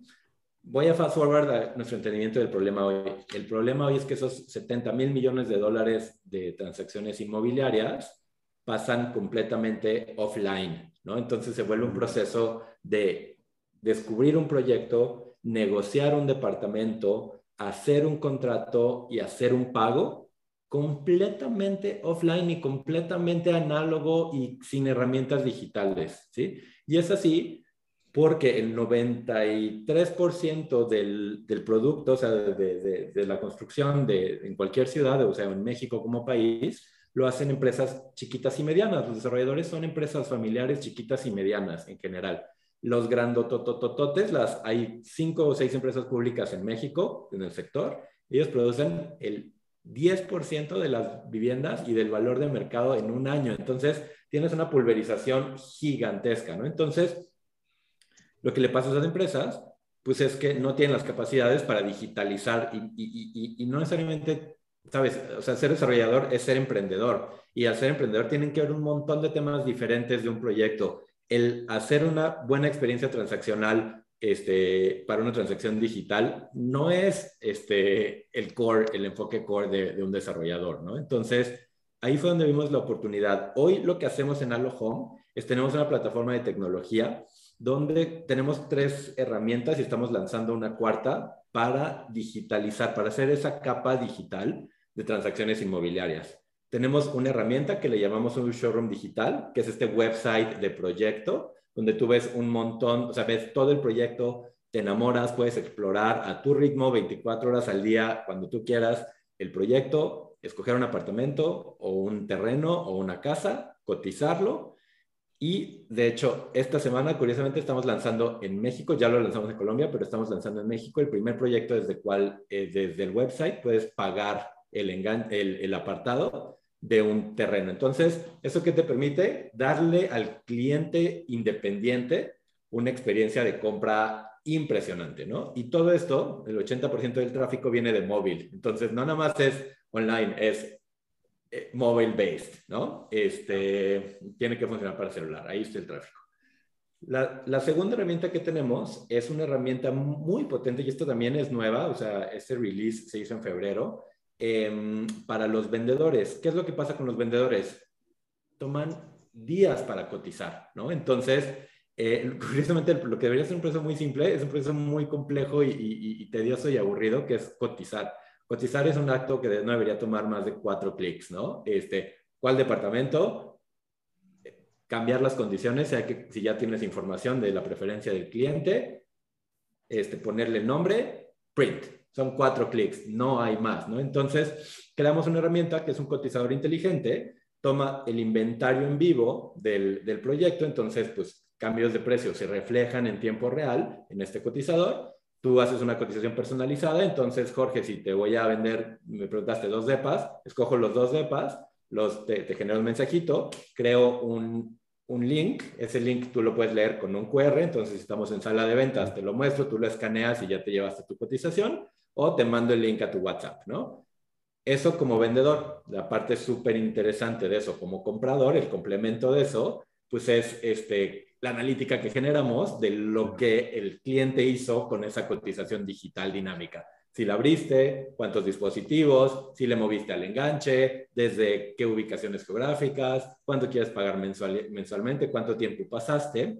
Voy a fast forward a nuestro entendimiento del problema hoy. El problema hoy es que esos 70 mil millones de dólares de transacciones inmobiliarias pasan completamente offline, ¿no? Entonces se vuelve un proceso de descubrir un proyecto, negociar un departamento, hacer un contrato y hacer un pago completamente offline y completamente análogo y sin herramientas digitales, ¿sí? Y es así porque el 93% del, del, producto, o sea, de, de, la construcción de, en cualquier ciudad, o sea, en México como país, lo hacen empresas chiquitas y medianas. Los desarrolladores son empresas familiares chiquitas y medianas en general. Los grandototototes, las, hay cinco o seis empresas públicas en México, en el sector, ellos producen el 10% de las viviendas y del valor de mercado en un año. Entonces, tienes una pulverización gigantesca, ¿no? Entonces, lo que le pasa a esas empresas, pues es que no tienen las capacidades para digitalizar y, no necesariamente, ¿sabes? O sea, ser desarrollador es ser emprendedor y al ser emprendedor tienen que ver un montón de temas diferentes de un proyecto. El hacer una buena experiencia transaccional este, para una transacción digital no es este, el core, el enfoque core de, un desarrollador, ¿no? Entonces, ahí fue donde vimos la oportunidad. Hoy lo que hacemos en Allo Home es tenemos una plataforma de tecnología donde tenemos tres herramientas y estamos lanzando una cuarta para digitalizar, para hacer esa capa digital de transacciones inmobiliarias. Tenemos una herramienta que le llamamos un showroom digital, que es este website de proyecto, donde tú ves un montón, o sea, ves todo el proyecto, te enamoras, puedes explorar a tu ritmo 24 horas al día, cuando tú quieras, el proyecto, escoger un apartamento o un terreno o una casa, cotizarlo y de hecho, esta semana, curiosamente, estamos lanzando en México, ya lo lanzamos en Colombia, pero estamos lanzando en México el primer proyecto desde el cual, eh, desde el website, puedes pagar el, el, apartado de un terreno. Entonces, ¿eso qué te permite? Darle al cliente independiente una experiencia de compra impresionante, ¿no? Y todo esto, el 80% del tráfico viene de móvil. Entonces, no nada más es online, es eh, mobile based, ¿no? Este, tiene que funcionar para celular, ahí está el tráfico. La, la, segunda herramienta que tenemos es una herramienta muy potente y esto también es nueva, o sea, este release se hizo en febrero em, para los vendedores. ¿Qué es lo que pasa con los vendedores? Toman días para cotizar, ¿no? Entonces, eh, [laughs] curiosamente, lo que debería ser un proceso muy simple es un proceso muy complejo y, y tedioso y aburrido, que es cotizar. Cotizar es un acto que no debería tomar más de cuatro clics, ¿no? Este, ¿Cuál departamento? Cambiar las condiciones, si ya tienes información de la preferencia del cliente, este, ponerle nombre, print. Son cuatro clics, no hay más, ¿no? Entonces, creamos una herramienta que es un cotizador inteligente, toma el inventario en vivo del, del proyecto, entonces, pues, cambios de precio se reflejan en tiempo real en este cotizador tú haces una cotización personalizada, entonces Jorge, si te voy a vender, me preguntaste dos depas, escojo los dos depas, los, te, genero un mensajito, creo un, un, link, ese link tú lo puedes leer con un QR, entonces si estamos en sala de ventas, te lo muestro, tú lo escaneas y ya te llevaste tu cotización, o te mando el link a tu WhatsApp, ¿no? Eso como vendedor, la parte súper interesante de eso como comprador, el complemento de eso, pues es este, la analítica que generamos de lo que el cliente hizo con esa cotización digital dinámica. Si la abriste, cuántos dispositivos, si le moviste al enganche, desde qué ubicaciones geográficas, cuánto quieres pagar mensualmente, cuánto tiempo pasaste.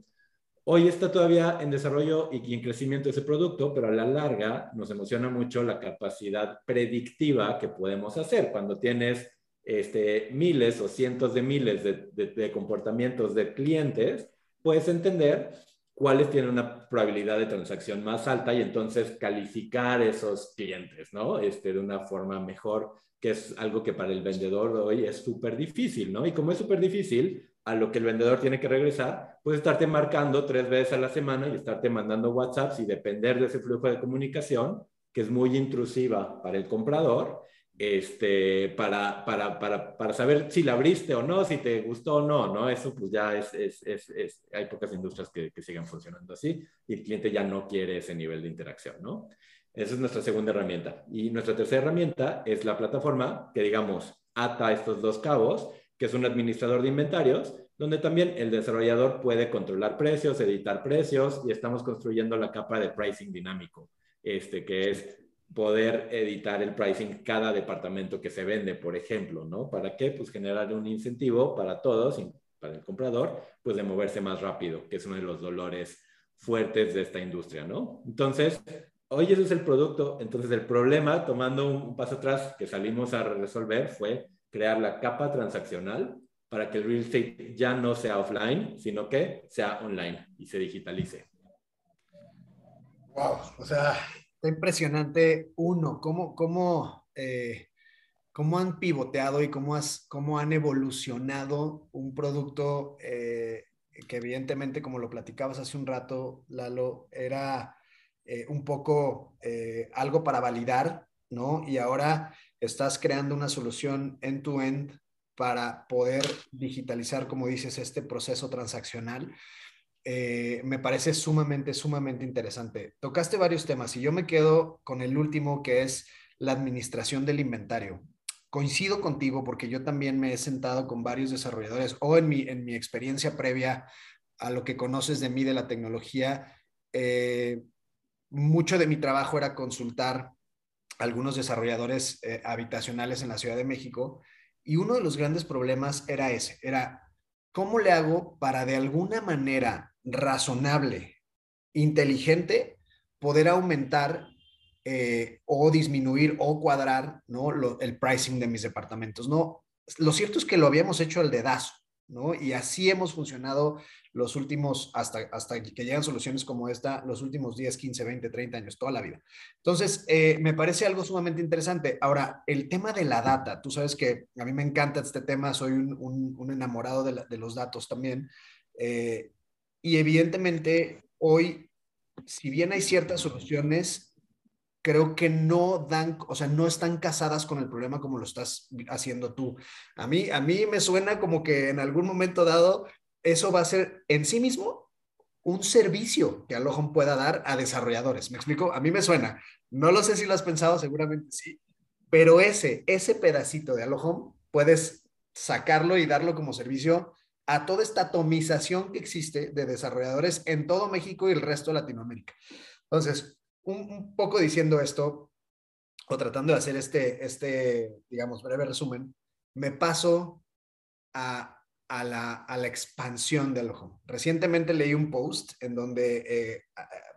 Hoy está todavía en desarrollo y en crecimiento ese producto, pero a la larga nos emociona mucho la capacidad predictiva que podemos hacer cuando tienes este, miles o cientos de miles de comportamientos de clientes puedes entender cuáles tienen una probabilidad de transacción más alta y entonces calificar esos clientes, ¿no? Este, de una forma mejor, que es algo que para el vendedor hoy es súper difícil, ¿no? Y como es súper difícil, a lo que el vendedor tiene que regresar, pues estarte marcando tres veces a la semana y estarte mandando WhatsApps y depender de ese flujo de comunicación, que es muy intrusiva para el comprador, este, para, para, para, para, saber si la abriste o no, si te gustó o no, ¿no? Eso pues ya es, es, es, hay pocas industrias que, que siguen funcionando así y el cliente ya no quiere ese nivel de interacción, ¿no? Esa es nuestra segunda herramienta. Y nuestra tercera herramienta es la plataforma que, digamos, ata estos dos cabos, que es un administrador de inventarios, donde también el desarrollador puede controlar precios, editar precios y estamos construyendo la capa de pricing dinámico, este, que es poder editar el pricing cada departamento que se vende, por ejemplo, ¿no? ¿Para qué? Pues generar un incentivo para todos, para el comprador, pues de moverse más rápido, que es uno de los dolores fuertes de esta industria, ¿no? Entonces, hoy ese es el producto. Entonces, el problema, tomando un paso atrás que salimos a resolver, fue crear la capa transaccional para que el real estate ya no sea offline, sino que sea online y se digitalice. Wow, o sea, Está impresionante, uno, cómo, cómo, eh, cómo han pivoteado y cómo, has, cómo han evolucionado un producto eh, que evidentemente, como lo platicabas hace un rato, Lalo, era eh, un poco algo para validar, ¿no? Y ahora estás creando una solución end-to-end para poder digitalizar, como dices, este proceso transaccional. Eh, me parece sumamente, sumamente interesante. Tocaste varios temas y yo me quedo con el último que es la administración del inventario. Coincido contigo porque yo también me he sentado con varios desarrolladores o en mi, en mi experiencia previa a lo que conoces de mí de la tecnología, eh, mucho de mi trabajo era consultar algunos desarrolladores eh, habitacionales en la Ciudad de México y uno de los grandes problemas era ese, era cómo le hago para de alguna manera razonable, inteligente, poder aumentar eh, o disminuir o cuadrar ¿no? el pricing de mis departamentos. ¿no? Lo cierto es que lo habíamos hecho al dedazo, ¿no? Y así hemos funcionado los últimos, hasta, hasta que llegan soluciones como esta, los últimos 10, 15, 20, 30 años, toda la vida. Entonces, eh, me parece algo sumamente interesante. Ahora, el tema de la data, tú sabes que a mí me encanta este tema, soy un, enamorado de, los datos también. Eh, y evidentemente, hoy, si bien hay ciertas soluciones, creo que no dan, o sea, no están casadas con el problema como lo estás haciendo tú. A mí, a mí me suena como que en algún momento dado eso va a ser en sí mismo un servicio que Alohom pueda dar a desarrolladores. ¿Me explico? A mí me suena. No lo sé si lo has pensado, seguramente sí. Pero ese, ese pedacito de Alohom puedes sacarlo y darlo como servicio a toda esta atomización que existe de desarrolladores en todo México y el resto de Latinoamérica. Entonces, un, poco diciendo esto, o tratando de hacer este, este, digamos, breve resumen, me paso a a la, a la expansión del ojo. Recientemente leí un post en donde eh,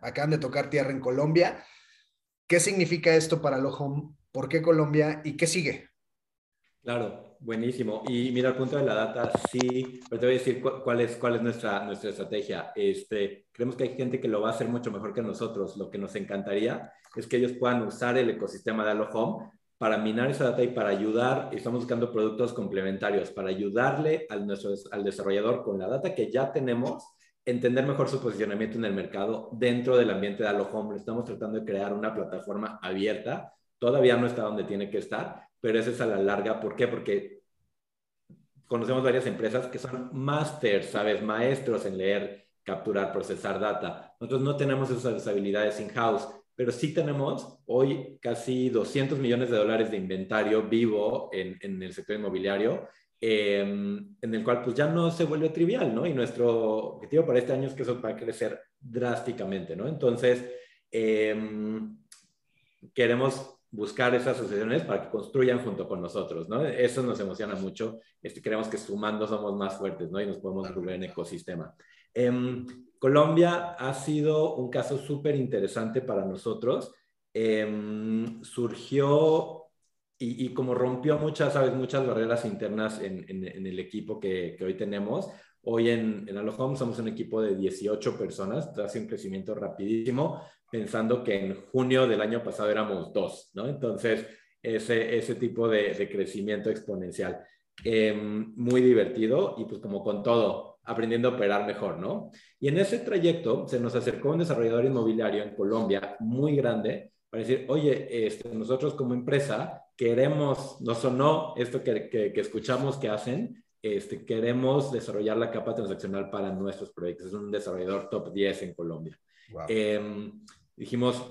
acaban de tocar tierra en Colombia. ¿Qué significa esto para el ojo? ¿Por qué Colombia? ¿Y qué sigue? Claro, buenísimo. Y mira, el punto de la data, sí, pero te voy a decir cuál es, cuál es nuestra, nuestra estrategia. Este, creemos que hay gente que lo va a hacer mucho mejor que nosotros. Lo que nos encantaría es que ellos puedan usar el ecosistema de Alohome para minar esa data y para ayudar, estamos buscando productos complementarios para ayudarle al, nuestro, al desarrollador con la data que ya tenemos, entender mejor su posicionamiento en el mercado dentro del ambiente de Alohome. Estamos tratando de crear una plataforma abierta. Todavía no está donde tiene que estar, pero esa es a la larga. ¿Por qué? Porque conocemos varias empresas que son máster, ¿sabes? Maestros en leer, capturar, procesar data. Nosotros no tenemos esas habilidades in-house pero sí tenemos hoy casi 200 millones de dólares de inventario vivo en, en el sector inmobiliario, em, en el cual pues ya no se vuelve trivial, ¿no? Y nuestro objetivo para este año es que eso va a crecer drásticamente, ¿no? Entonces, em, queremos buscar esas asociaciones para que construyan junto con nosotros, ¿no? Eso nos emociona mucho. Este, creemos que sumando somos más fuertes, ¿no? Y nos podemos volver en ecosistema. Em, Colombia ha sido un caso súper interesante para nosotros. Em, surgió y, como rompió muchas, sabes, muchas barreras internas en, el equipo que, hoy tenemos. Hoy en, en Alohome somos un equipo de 18 personas, tras un crecimiento rapidísimo, pensando que en junio del año pasado éramos dos, ¿no? Entonces, ese, ese tipo de, crecimiento exponencial. Em, muy divertido y pues como con todo, aprendiendo a operar mejor, ¿no? Y en ese trayecto se nos acercó un desarrollador inmobiliario en Colombia muy grande para decir, oye, este, nosotros como empresa queremos, no sonó esto que, que, escuchamos que hacen, este, queremos desarrollar la capa transaccional para nuestros proyectos. Es un desarrollador top 10 en Colombia. Em, dijimos,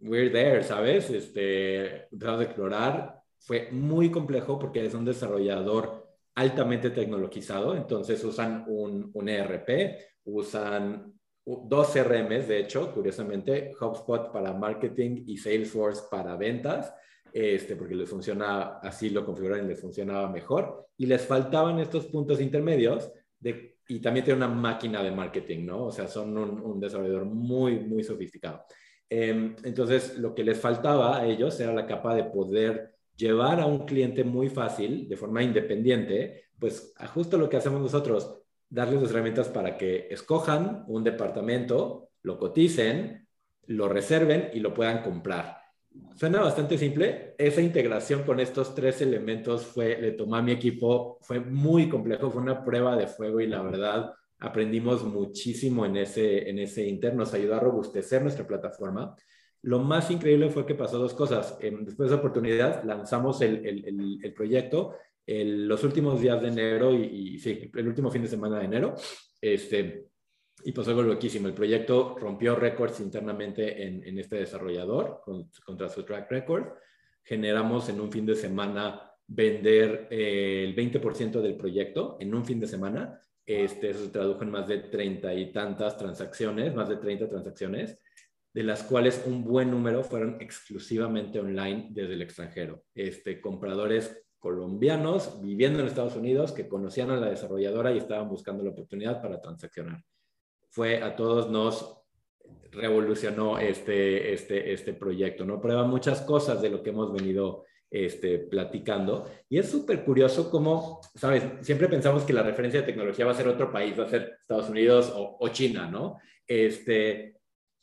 we're there, ¿sabes? Este, empezamos a explorar. Fue muy complejo porque es un desarrollador altamente tecnologizado, entonces usan un, un ERP, usan dos CRMs, de hecho, curiosamente, HubSpot para marketing y Salesforce para ventas, este, porque les funciona, así lo configuraron y les funcionaba mejor, y les faltaban estos puntos intermedios de, y también tienen una máquina de marketing, ¿no? O sea, son un, desarrollador muy, muy sofisticado. Em, entonces, lo que les faltaba a ellos era la capa de poder llevar a un cliente muy fácil, de forma independiente, pues justo lo que hacemos nosotros, darles las herramientas para que escojan un departamento, lo coticen, lo reserven y lo puedan comprar. Suena bastante simple. Esa integración con estos tres elementos fue, le tomó a mi equipo, fue muy complejo, fue una prueba de fuego y la verdad aprendimos muchísimo en ese, en ese inter, nos ayudó a robustecer nuestra plataforma lo más increíble fue que pasó dos cosas. Después de esa oportunidad lanzamos el, el, el, proyecto los últimos días de enero y, sí, el último fin de semana de enero, este, y pasó algo loquísimo. El proyecto rompió récords internamente en, este desarrollador contra su track record. Generamos en un fin de semana vender eh, el 20% del proyecto en un fin de semana. Este, eso se tradujo en más de treinta y tantas transacciones, más de 30 transacciones, de las cuales un buen número fueron exclusivamente online desde el extranjero. Este, compradores colombianos viviendo en Estados Unidos que conocían a la desarrolladora y estaban buscando la oportunidad para transaccionar. Fue a todos nos revolucionó este, este, este proyecto, ¿no? Prueba muchas cosas de lo que hemos venido este, platicando. Y es súper curioso cómo, ¿sabes? Siempre pensamos que la referencia de tecnología va a ser otro país, va a ser Estados Unidos o, China, ¿no? Este,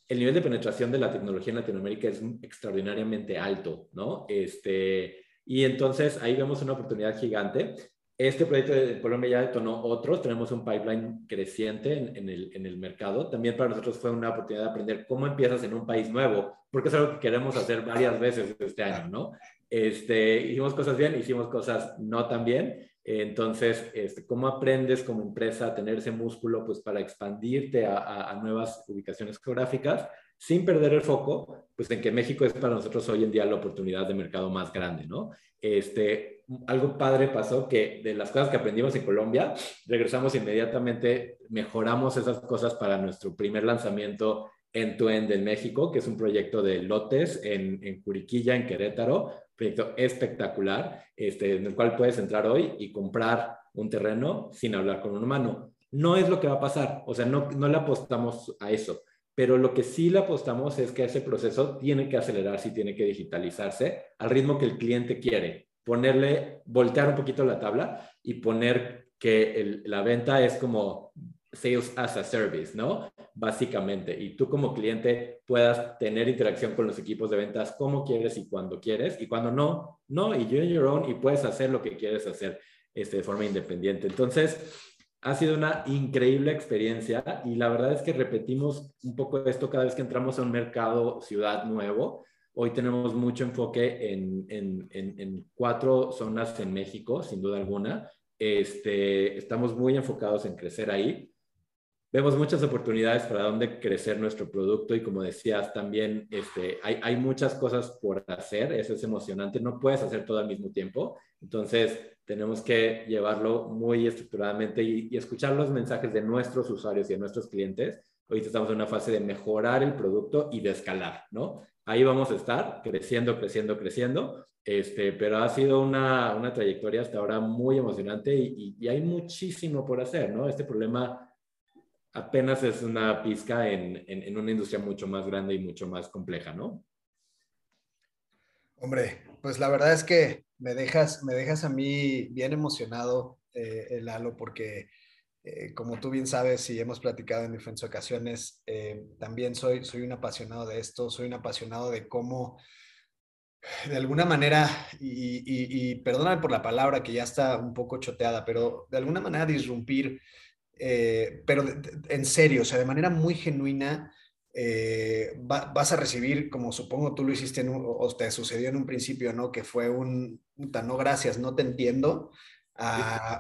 el nivel de penetración de la tecnología en Latinoamérica es extraordinariamente alto, ¿no? Este, y entonces ahí vemos una oportunidad gigante. Este proyecto de Colombia ya detonó otros, tenemos un pipeline creciente en, el, en, el, mercado. También para nosotros fue una oportunidad de aprender cómo empiezas en un país nuevo, porque es algo que queremos hacer varias veces este año, ¿no? Este, hicimos cosas bien, hicimos cosas no tan bien. Entonces, este, ¿cómo aprendes como empresa a tener ese músculo pues, para expandirte a, a nuevas ubicaciones geográficas? sin perder el foco, pues en que México es para nosotros hoy en día la oportunidad de mercado más grande, ¿no? Este, algo padre pasó que de las cosas que aprendimos en Colombia, regresamos inmediatamente, mejoramos esas cosas para nuestro primer lanzamiento end-to-end en México, que es un proyecto de lotes en, en Curiquilla, en Querétaro, proyecto espectacular, este, en el cual puedes entrar hoy y comprar un terreno sin hablar con un humano. No es lo que va a pasar, o sea, no, no le apostamos a eso pero lo que sí le apostamos es que ese proceso tiene que acelerarse y tiene que digitalizarse al ritmo que el cliente quiere. Ponerle, voltear un poquito la tabla y poner que la venta es como sales as a service, ¿no? Básicamente, y tú como cliente puedas tener interacción con los equipos de ventas como quieres y cuando quieres, y cuando no, no, y you on your own, y puedes hacer lo que quieres hacer este, de forma independiente. Entonces, ha sido una increíble experiencia y la verdad es que repetimos un poco esto cada vez que entramos a un mercado ciudad nuevo. Hoy tenemos mucho enfoque en, en, en, cuatro zonas en México, sin duda alguna. Este, estamos muy enfocados en crecer ahí. Vemos muchas oportunidades para dónde crecer nuestro producto y como decías, también este, hay, hay muchas cosas por hacer. Eso es emocionante. No puedes hacer todo al mismo tiempo. Entonces, tenemos que llevarlo muy estructuradamente y, escuchar los mensajes de nuestros usuarios y de nuestros clientes. Hoy estamos en una fase de mejorar el producto y de escalar, ¿no? Ahí vamos a estar creciendo, creciendo, creciendo, este, pero ha sido una, una trayectoria hasta ahora muy emocionante y, y, hay muchísimo por hacer, ¿no? Este problema apenas es una pizca en, en, una industria mucho más grande y mucho más compleja, ¿no? Hombre, pues la verdad es que me dejas, me dejas a mí bien emocionado, eh, Lalo, porque eh, como tú bien sabes y hemos platicado en diferentes ocasiones, eh, también soy, soy un apasionado de esto, soy un apasionado de cómo, de alguna manera, y, perdóname por la palabra que ya está un poco choteada, pero de alguna manera disrumpir, eh, pero en serio, o sea, de manera muy genuina, eh, vas a recibir, como supongo tú lo hiciste en o te sucedió en un principio, ¿no? Que fue un, no gracias, no te entiendo.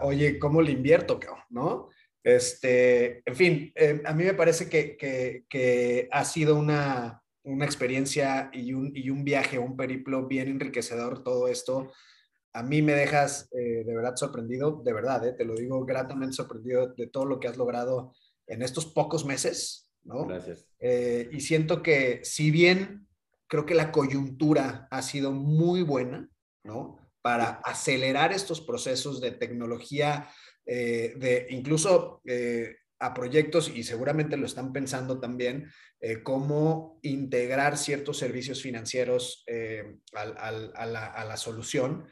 oye, ¿cómo le invierto, ¿no? Este, en fin, eh, a mí me parece que, que, ha sido una, una experiencia y un, y un, viaje, un periplo bien enriquecedor todo esto. A mí me dejas eh, de verdad sorprendido, de verdad, te lo digo gratamente sorprendido de todo lo que has logrado en estos pocos meses, ¿no? Gracias. Eh, y siento que si bien creo que la coyuntura ha sido muy buena, ¿no? Para acelerar estos procesos de tecnología, eh, de incluso eh, a proyectos, y seguramente lo están pensando también, cómo integrar ciertos servicios financieros a, la, a, la, solución.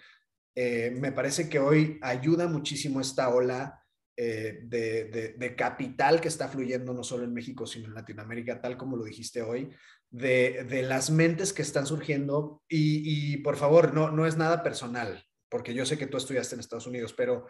Me parece que hoy ayuda muchísimo esta ola eh, de, capital que está fluyendo no solo en México, sino en Latinoamérica, tal como lo dijiste hoy, de, las mentes que están surgiendo. Y, por favor, no, no es nada personal, porque yo sé que tú estudiaste en Estados Unidos, pero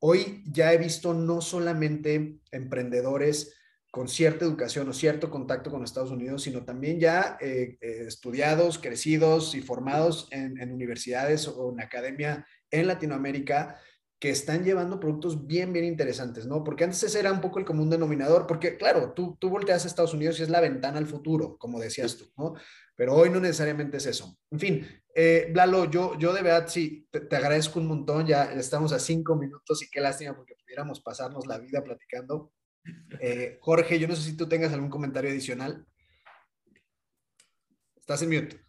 hoy ya he visto no solamente emprendedores con cierta educación o cierto contacto con Estados Unidos, sino también ya eh, eh, estudiados, crecidos y formados en, en universidades o en academia en Latinoamérica que están llevando productos bien, bien interesantes, ¿no? Porque antes ese era un poco el común denominador, porque claro, tú, tú volteas a Estados Unidos y es la ventana al futuro, como decías tú, ¿no? Pero hoy no necesariamente es eso. En fin, eh, Lalo, yo, yo de verdad sí, te, agradezco un montón, ya estamos a cinco minutos y qué lástima porque pudiéramos pasarnos la vida platicando. Eh, Jorge, yo no sé si tú tengas algún comentario adicional. Estás en mute.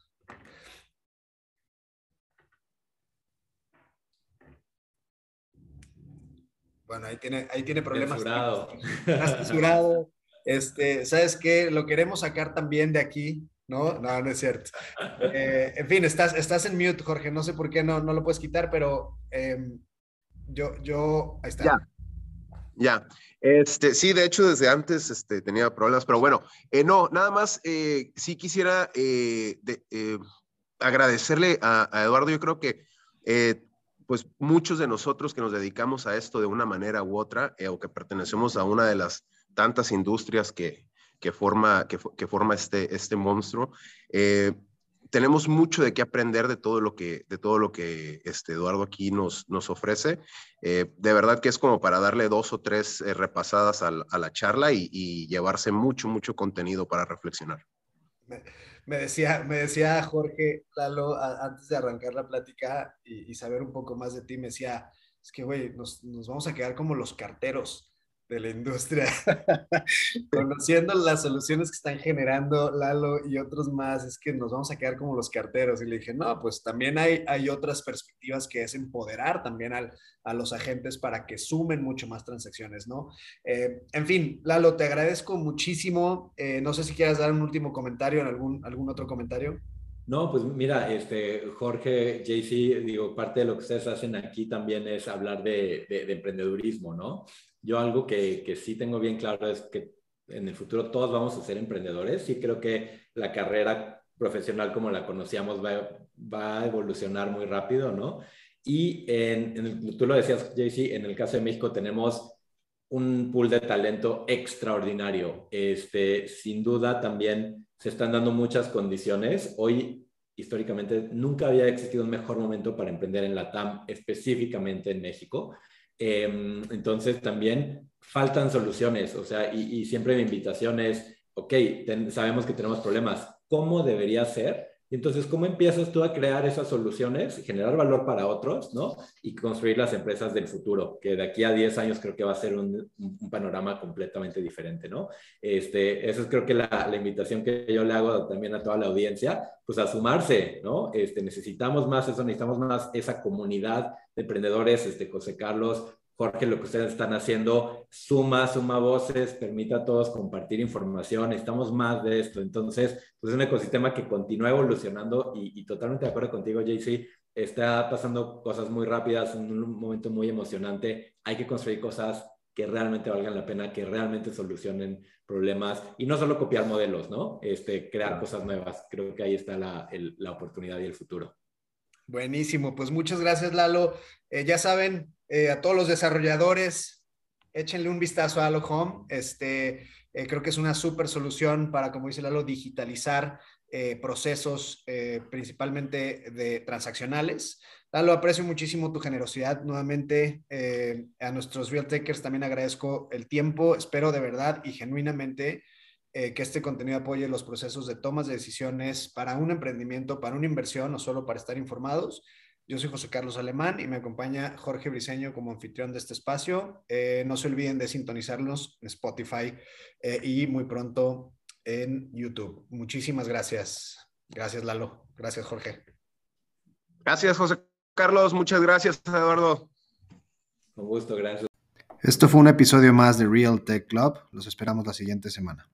Bueno, ahí tiene, ahí tiene problemas. Censurado. censurado. Este, ¿sabes qué? Lo queremos sacar también de aquí, ¿no? No, no es cierto. Eh, en fin, estás, estás en mute, Jorge. No sé por qué no, no lo puedes quitar, pero em, yo, yo, ahí está. Ya. Ya, este, sí, de hecho desde antes este, tenía problemas, pero bueno, eh, no, nada más, eh, sí quisiera eh, agradecerle a, Eduardo, yo creo que pues muchos de nosotros que nos dedicamos a esto de una manera u otra, o que pertenecemos a una de las tantas industrias que, que forma, que, que, forma este, este monstruo, tenemos mucho de qué aprender de todo lo que, de todo lo que este Eduardo aquí nos, nos ofrece. Eh, de verdad que es como para darle dos o tres eh, repasadas a, la charla y, llevarse mucho, mucho contenido para reflexionar. Me, decía, me decía Jorge Lalo antes de arrancar la plática y, saber un poco más de ti, me decía, es que, güey, nos, nos vamos a quedar como los carteros de la industria, [laughs] [laughs] conociendo las soluciones que están generando Lalo y otros más, es que nos vamos a quedar como los carteros. Y le dije, no, pues también hay, hay otras perspectivas que es empoderar también al, a los agentes para que sumen mucho más transacciones, ¿no? Eh, en fin, Lalo, te agradezco muchísimo. Eh, no sé si quieras dar un último comentario, en algún, algún otro comentario. No, pues mira, este, Jorge, JC, digo, parte de lo que ustedes hacen aquí también es hablar de, de, de emprendedurismo, ¿no? Yo algo que, que, sí tengo bien claro es que en el futuro todos vamos a ser emprendedores. Sí creo que la carrera profesional como la conocíamos va, va a evolucionar muy rápido, ¿no? Y en, tú lo decías, JC, en el caso de México tenemos un pool de talento extraordinario. Este, sin duda también se están dando muchas condiciones. Hoy, históricamente, nunca había existido un mejor momento para emprender en la TAM, específicamente en México. Em, entonces también faltan soluciones, o sea, y, siempre mi invitación es, ok, sabemos que tenemos problemas, ¿cómo debería ser? Entonces, ¿cómo empiezas tú a crear esas soluciones, generar valor para otros, ¿no? Y construir las empresas del futuro, que de aquí a 10 años creo que va a ser un, panorama completamente diferente, ¿no? Este, esa es creo que la, invitación que yo le hago también a toda la audiencia, pues a sumarse, ¿no? Este, necesitamos más eso, necesitamos más esa comunidad de emprendedores, este, José Carlos, Jorge, lo que ustedes están haciendo suma, suma voces, permita a todos compartir información, necesitamos más de esto. Entonces, pues es un ecosistema que continúa evolucionando y, totalmente de acuerdo contigo, JC, está pasando cosas muy rápidas, en un momento muy emocionante. Hay que construir cosas que realmente valgan la pena, que realmente solucionen problemas y no solo copiar modelos, ¿no? Este, crear cosas nuevas. Creo que ahí está la, la oportunidad y el futuro. Buenísimo, pues muchas gracias Lalo. Eh, ya saben, eh, a todos los desarrolladores, échenle un vistazo a Halo Home. Este, eh, creo que es una súper solución para, como dice Lalo, digitalizar procesos principalmente de transaccionales. Lalo, aprecio muchísimo tu generosidad. Nuevamente, a nuestros Real Takers también agradezco el tiempo. Espero de verdad y genuinamente eh, que este contenido apoye los procesos de tomas de decisiones para un emprendimiento, para una inversión, no solo para estar informados. Yo soy José Carlos Alemán y me acompaña Jorge Briseño como anfitrión de este espacio. Eh, no se olviden de sintonizarnos en Spotify eh, y muy pronto en YouTube. Muchísimas gracias. Gracias, Lalo. Gracias, Jorge. Gracias, José Carlos. Muchas gracias, Eduardo. Con gusto, gracias. Esto fue un episodio más de Real Tech Club. Los esperamos la siguiente semana.